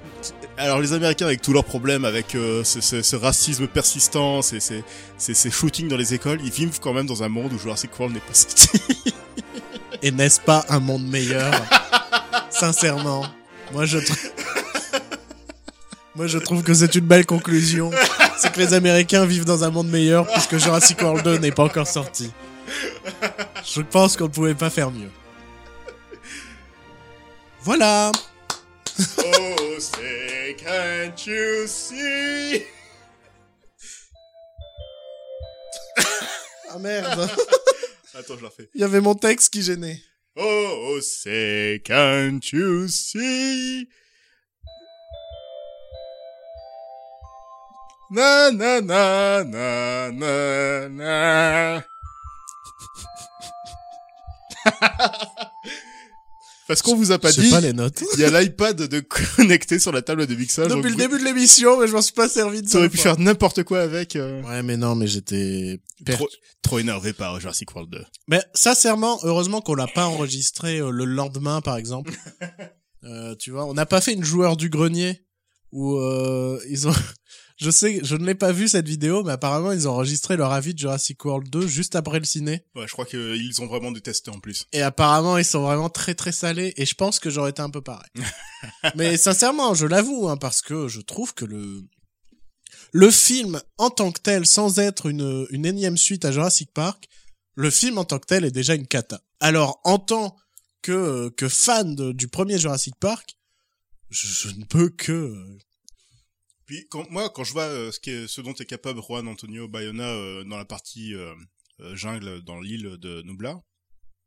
alors les Américains avec tous leurs problèmes, avec euh, ce, ce- ce racisme persistant, ces, ces, ces, ces shootings dans les écoles, ils vivent quand même dans un monde où Jurassic World n'est pas sorti. Et n'est-ce pas un monde meilleur? Sincèrement, moi je trouve... Moi je trouve que c'est une belle conclusion. C'est que les Américains vivent dans un monde meilleur puisque Jurassic World 2 n'est pas encore sorti. Je pense qu'on ne pouvait pas faire mieux. Voilà. oh, can't you see? Ah merde. Attends, je la refais. Il y avait mon texte qui gênait. Oh, say, can't you see? Na na na na na na. Parce qu'on vous a pas dit, pas les notes. il y a l'iPad de connecté sur la table de mixage. Depuis donc le vous- début de l'émission, mais je m'en suis pas servi de ça. aurais pu faire n'importe quoi avec. euh, Ouais, mais non, mais j'étais per- Trop, trop énervé par Jurassic World 2. Mais sincèrement, heureusement qu'on l'a pas enregistré euh, le lendemain, par exemple. Euh, tu vois, on n'a pas fait une joueur du grenier où euh, ils ont. Je sais, je ne l'ai pas vu cette vidéo, mais apparemment ils ont enregistré leur avis de Jurassic World 2 juste après le ciné. Ouais, je crois qu'ils ont vraiment détesté en plus. Et apparemment ils sont vraiment très très salés. Et je pense que j'aurais été un peu pareil. mais sincèrement, je l'avoue, hein, parce que je trouve que le le film en tant que tel, sans être une, une énième suite à Jurassic Park, le film en tant que tel est déjà une cata. Alors, en tant que, que fan de- du premier Jurassic Park, je, je ne peux que... Puis quand, moi, quand je vois euh, ce, qui est- ce dont est capable Juan Antonio Bayona euh, dans la partie euh, euh, jungle dans l'île de Nublar,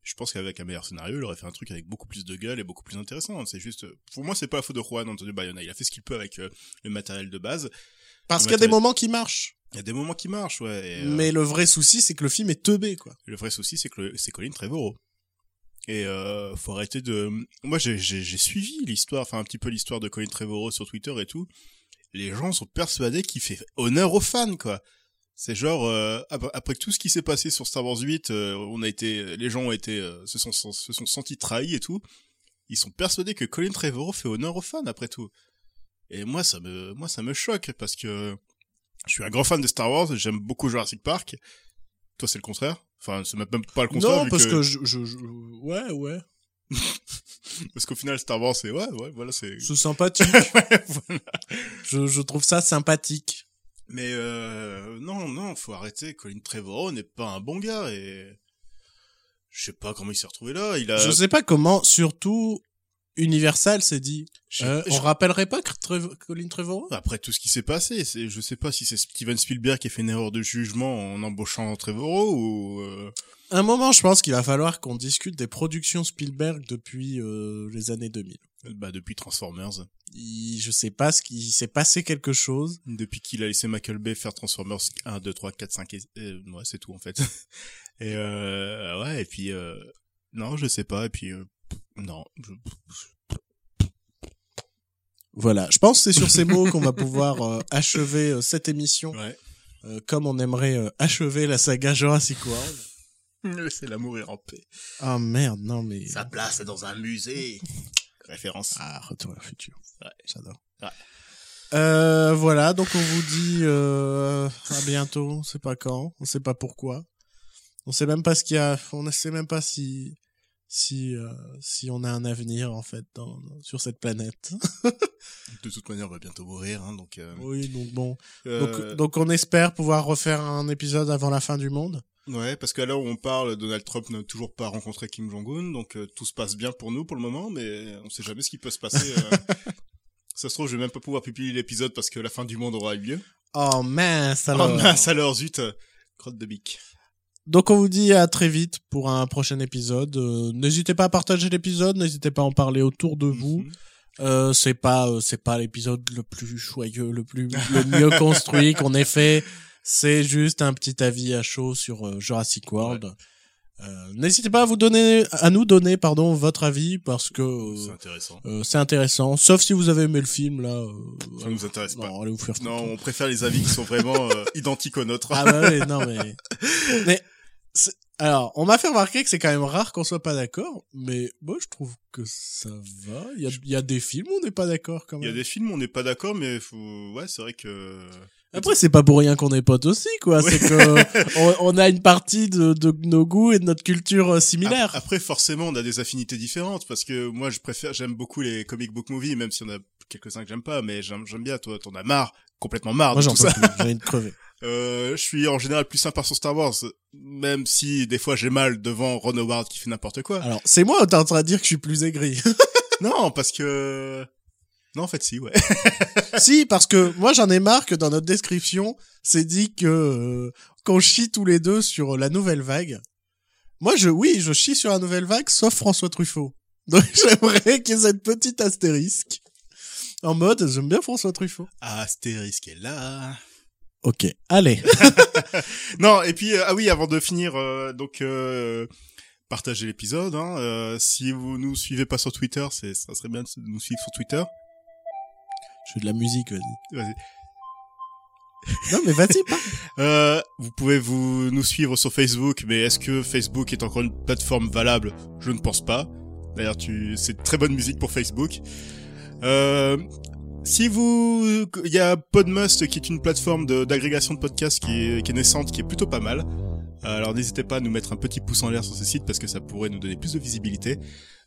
je pense qu'avec un meilleur scénario, il aurait fait un truc avec beaucoup plus de gueule et beaucoup plus intéressant. C'est juste, pour moi, c'est pas la faute de Juan Antonio Bayona. Il a fait ce qu'il peut avec euh, le matériel de base. Parce qu'il y a des moments qui marchent. Il y a des moments qui marchent, ouais. et, Mais le vrai souci, c'est que le film est teubé, quoi. Le vrai souci, c'est que c'est Colin Trevorrow. Et euh, faut arrêter de. Moi, j'ai suivi l'histoire, enfin un petit peu l'histoire de Colin Trevorrow sur Twitter et tout. Les gens sont persuadés qu'il fait honneur aux fans, quoi. C'est genre euh, ap- après tout ce qui s'est passé sur Star Wars 8, euh, on a été, les gens ont été, euh, se sont se sont sentis trahis et tout. Ils sont persuadés que Colin Trevorrow fait honneur aux fans après tout. Et moi, ça me, moi, ça me choque parce que je suis un grand fan de Star Wars. J'aime beaucoup Jurassic Park. Toi, c'est le contraire? Enfin, c'est même pas le contraire. Non, parce que, je, je, je- Ouais, ouais. Parce qu'au final, Star Wars, c'est ouais, ouais, voilà, c'est. C'est sympathique. Voilà. je, je trouve ça sympathique. Mais euh, non, non, faut arrêter. Colin Trevorrow n'est pas un bon gars et je sais pas comment il s'est retrouvé là. Il a. Je sais pas comment, surtout, Universal s'est dit, je- euh, je- on rappellerait pas Trev- Colin Trevorrow? Après tout ce qui s'est passé, c'est, je sais pas si c'est Steven Spielberg qui a fait une erreur de jugement en embauchant Trevorrow ou. euh, Un moment, je pense qu'il va falloir qu'on discute des productions Spielberg depuis euh, les années 2000. bah depuis Transformers, Il- je sais pas ce qui s'est passé quelque chose. depuis qu'il a laissé Michael Bay faire Transformers 1, 2, 3, 4, 5 et euh, ouais, c'est tout en fait. et euh, ouais, et puis euh, non, je sais pas, et puis euh, non, Voilà, je pense que c'est sur ces mots qu'on va pouvoir euh, achever euh, cette émission ouais. euh, comme on aimerait achever la saga Jurassic World. Laissez-la mourir en paix. Ah merde, non mais... Sa place est dans un musée. Référence. Ah, Retour vers le futur. Ouais. J'adore. Ouais. Euh, voilà, donc on vous dit euh, à bientôt. On sait pas quand, on sait pas pourquoi. On sait même pas ce qu'il y a. On ne sait même pas si si euh, si on a un avenir en fait dans, sur cette planète. De toute manière, on va bientôt mourir, hein, donc. euh, oui, donc bon. euh, Donc, donc on espère pouvoir refaire un épisode avant la fin du monde. Ouais, parce qu'à l'heure où on parle, Donald Trump n'a toujours pas rencontré Kim Jong-un, donc euh, tout se passe bien pour nous pour le moment, mais on sait jamais ce qui peut se passer. euh. Ça se trouve, je vais même pas pouvoir publier l'épisode parce que la fin du monde aura eu lieu. Oh mince alors. Oh mince alors, zut euh, Crotte de bique. Donc on vous dit à très vite pour un prochain épisode. Euh, n'hésitez pas à partager l'épisode, n'hésitez pas à en parler autour de vous. Mhm. Euh, c'est pas euh, c'est pas l'épisode le plus joyeux, le plus le mieux construit qu'on ait fait. C'est juste un petit avis à chaud sur euh, Jurassic World. Euh, N'hésitez pas à vous donner à nous donner pardon votre avis parce que C'est euh, intéressant. euh, c'est intéressant. Sauf si vous avez aimé le film là. Ça nous intéresse pas. non, allez vous faire foutre. Non, on préfère les avis qui sont vraiment identiques aux nôtres. Ah bah oui, non mais alors on m'a fait remarquer que c'est quand même rare qu'on soit pas d'accord, mais moi je trouve que ça va. Il y a, il y a des films où on n'est pas d'accord quand Il même. y a des films où on n'est pas d'accord, mais faut... ouais, c'est vrai que... Après, c'est pas pour rien qu'on est potes aussi, quoi. C'est que on, on a une partie de, de nos goûts et de notre culture euh, similaire. Ap- Après, forcément, on a des affinités différentes parce que moi, je préfère, j'aime beaucoup les comic book movies, même s'il y en a quelques-uns que j'aime pas, mais j'aime, bien. Toi, t'en as marre, complètement marre Moi, de j'en tout ça. plus. J'ai envie de crever. Euh, je suis en général plus sympa sur Star Wars, même si des fois j'ai mal devant Ron Howard qui fait n'importe quoi. Alors, c'est moi t'es en train de dire que je suis plus aigri Non, parce que non, en fait, si, ouais. Si, parce que moi, j'en ai marre que dans notre description, c'est dit que euh, qu'on chie tous les deux sur la nouvelle vague. Moi, je, oui, je chie sur la nouvelle vague, sauf François Truffaut. Donc, j'aimerais qu'il y ait cette petite astérisque. En mode, j'aime bien François Truffaut. Astérisque est là. Ok, allez. Non, et puis euh, ah oui, avant de finir, euh, donc euh, partagez l'épisode. Hein, euh, si vous nous suivez pas sur Twitter, c'est ça serait bien de nous suivre sur Twitter. Je fais de la musique, vas-y. Vas-y. Non, mais vas-y, pas. Euh, vous pouvez vous nous suivre sur Facebook, mais est-ce que Facebook est encore une plateforme valable? Je ne pense pas. D'ailleurs, tu, c'est très bonne musique pour Facebook. Euh, si vous, il y a Podmust qui est une plateforme d'agrégation de, podcasts qui est, qui est naissante, qui est plutôt pas mal. Alors n'hésitez pas à nous mettre un petit pouce en l'air sur ce site parce que ça pourrait nous donner plus de visibilité.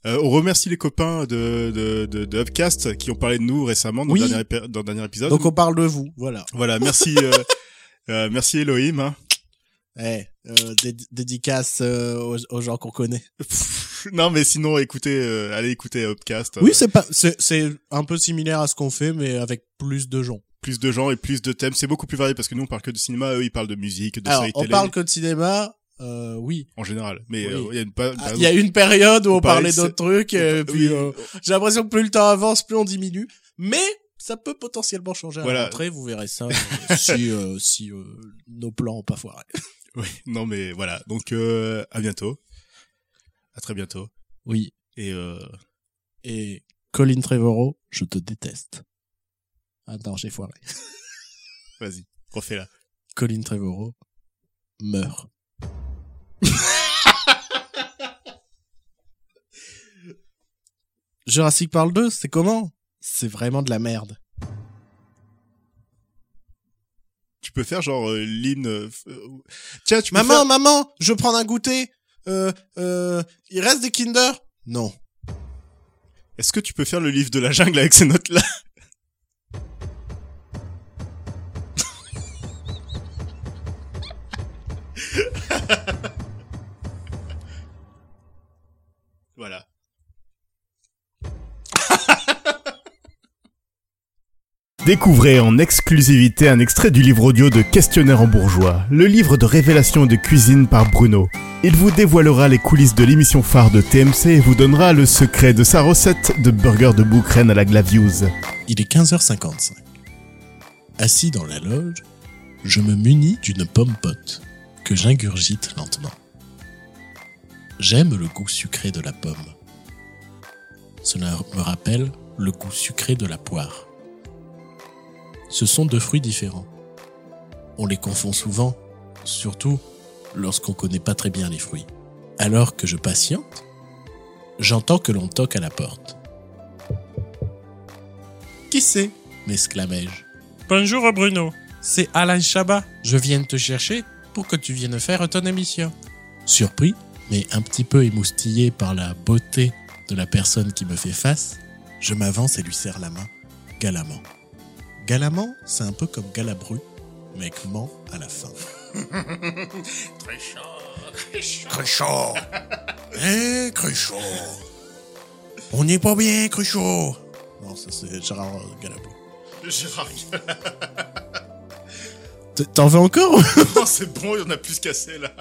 Euh, on remercie les copains de, de, de, de Upcast qui ont parlé de nous récemment dans, Oui. le, dernier, épi- dans le dernier épisode. Donc on parle de vous, voilà. Voilà, merci, euh, euh, merci Elohim. hein. Eh, euh, dé- dédicace euh, aux, aux gens qu'on connaît. Non mais sinon, écoutez, euh, allez écouter Upcast. Oui, c'est pas, c'est, un peu similaire à ce qu'on fait, mais avec plus de gens. plus de gens et plus de thèmes. C'est beaucoup plus varié parce que nous on parle que de cinéma, eux ils parlent de musique, de Alors, on parle que de cinéma, euh, oui. en général. Mais Oui. euh, il y a une pa- Ah, y a une période où on, on parlait d'autres trucs, et Oui. puis euh, j'ai l'impression que plus le temps avance, plus on diminue. Mais ça peut potentiellement changer à Voilà. vous verrez ça, euh, si, euh, si euh, nos plans ont pas foiré. Oui, non mais voilà. Donc euh, à bientôt. À très bientôt. Oui. Et euh, Et Colin Trevorrow, je te déteste. Attends, j'ai foiré. vas-y, refais-la. Colin Trevorrow meurt. Jurassic Park 2, c'est comment? C'est vraiment de la merde. Peux faire genre euh, l'hymne. euh, euh, Tiens, tu peux Maman, faire- maman, je veux prendre un goûter. Euh, euh, il reste des Kinder? Non. Est-ce que tu peux faire le livre de la jungle avec ces notes Découvrez en exclusivité un extrait du livre audio de Questionnaire en bourgeois, le livre de révélation de cuisine par Bruno. Il vous dévoilera les coulisses de l'émission phare de TMC et vous donnera le secret de sa recette de burger de boucrène à la glaviouse. Il est 15h55. Assis dans la loge, je me munis d'une pomme pote que j'ingurgite lentement. J'aime le goût sucré de la pomme. Cela me rappelle le goût sucré de la poire. Ce sont deux fruits différents. On les confond souvent, surtout lorsqu'on connaît pas très bien les fruits. Alors que je patiente, j'entends que l'on toque à la porte. Qui c'est? m'exclamai-je. Bonjour Bruno, c'est Alain Chabat. Je viens te chercher pour que tu viennes faire ton émission. Surpris, mais un petit peu émoustillé par la beauté de la personne qui me fait face, je m'avance et lui serre la main, galamment. Galamment, c'est un peu comme galabru, mais avec ment à la fin. Très chaud. Cruchot Eh, Cruchot On n'est pas bien, Cruchot Non, ça c'est Gérard Galabru. Gérard, T'en veux encore oh, c'est bon, il y en a plus qu'assez là.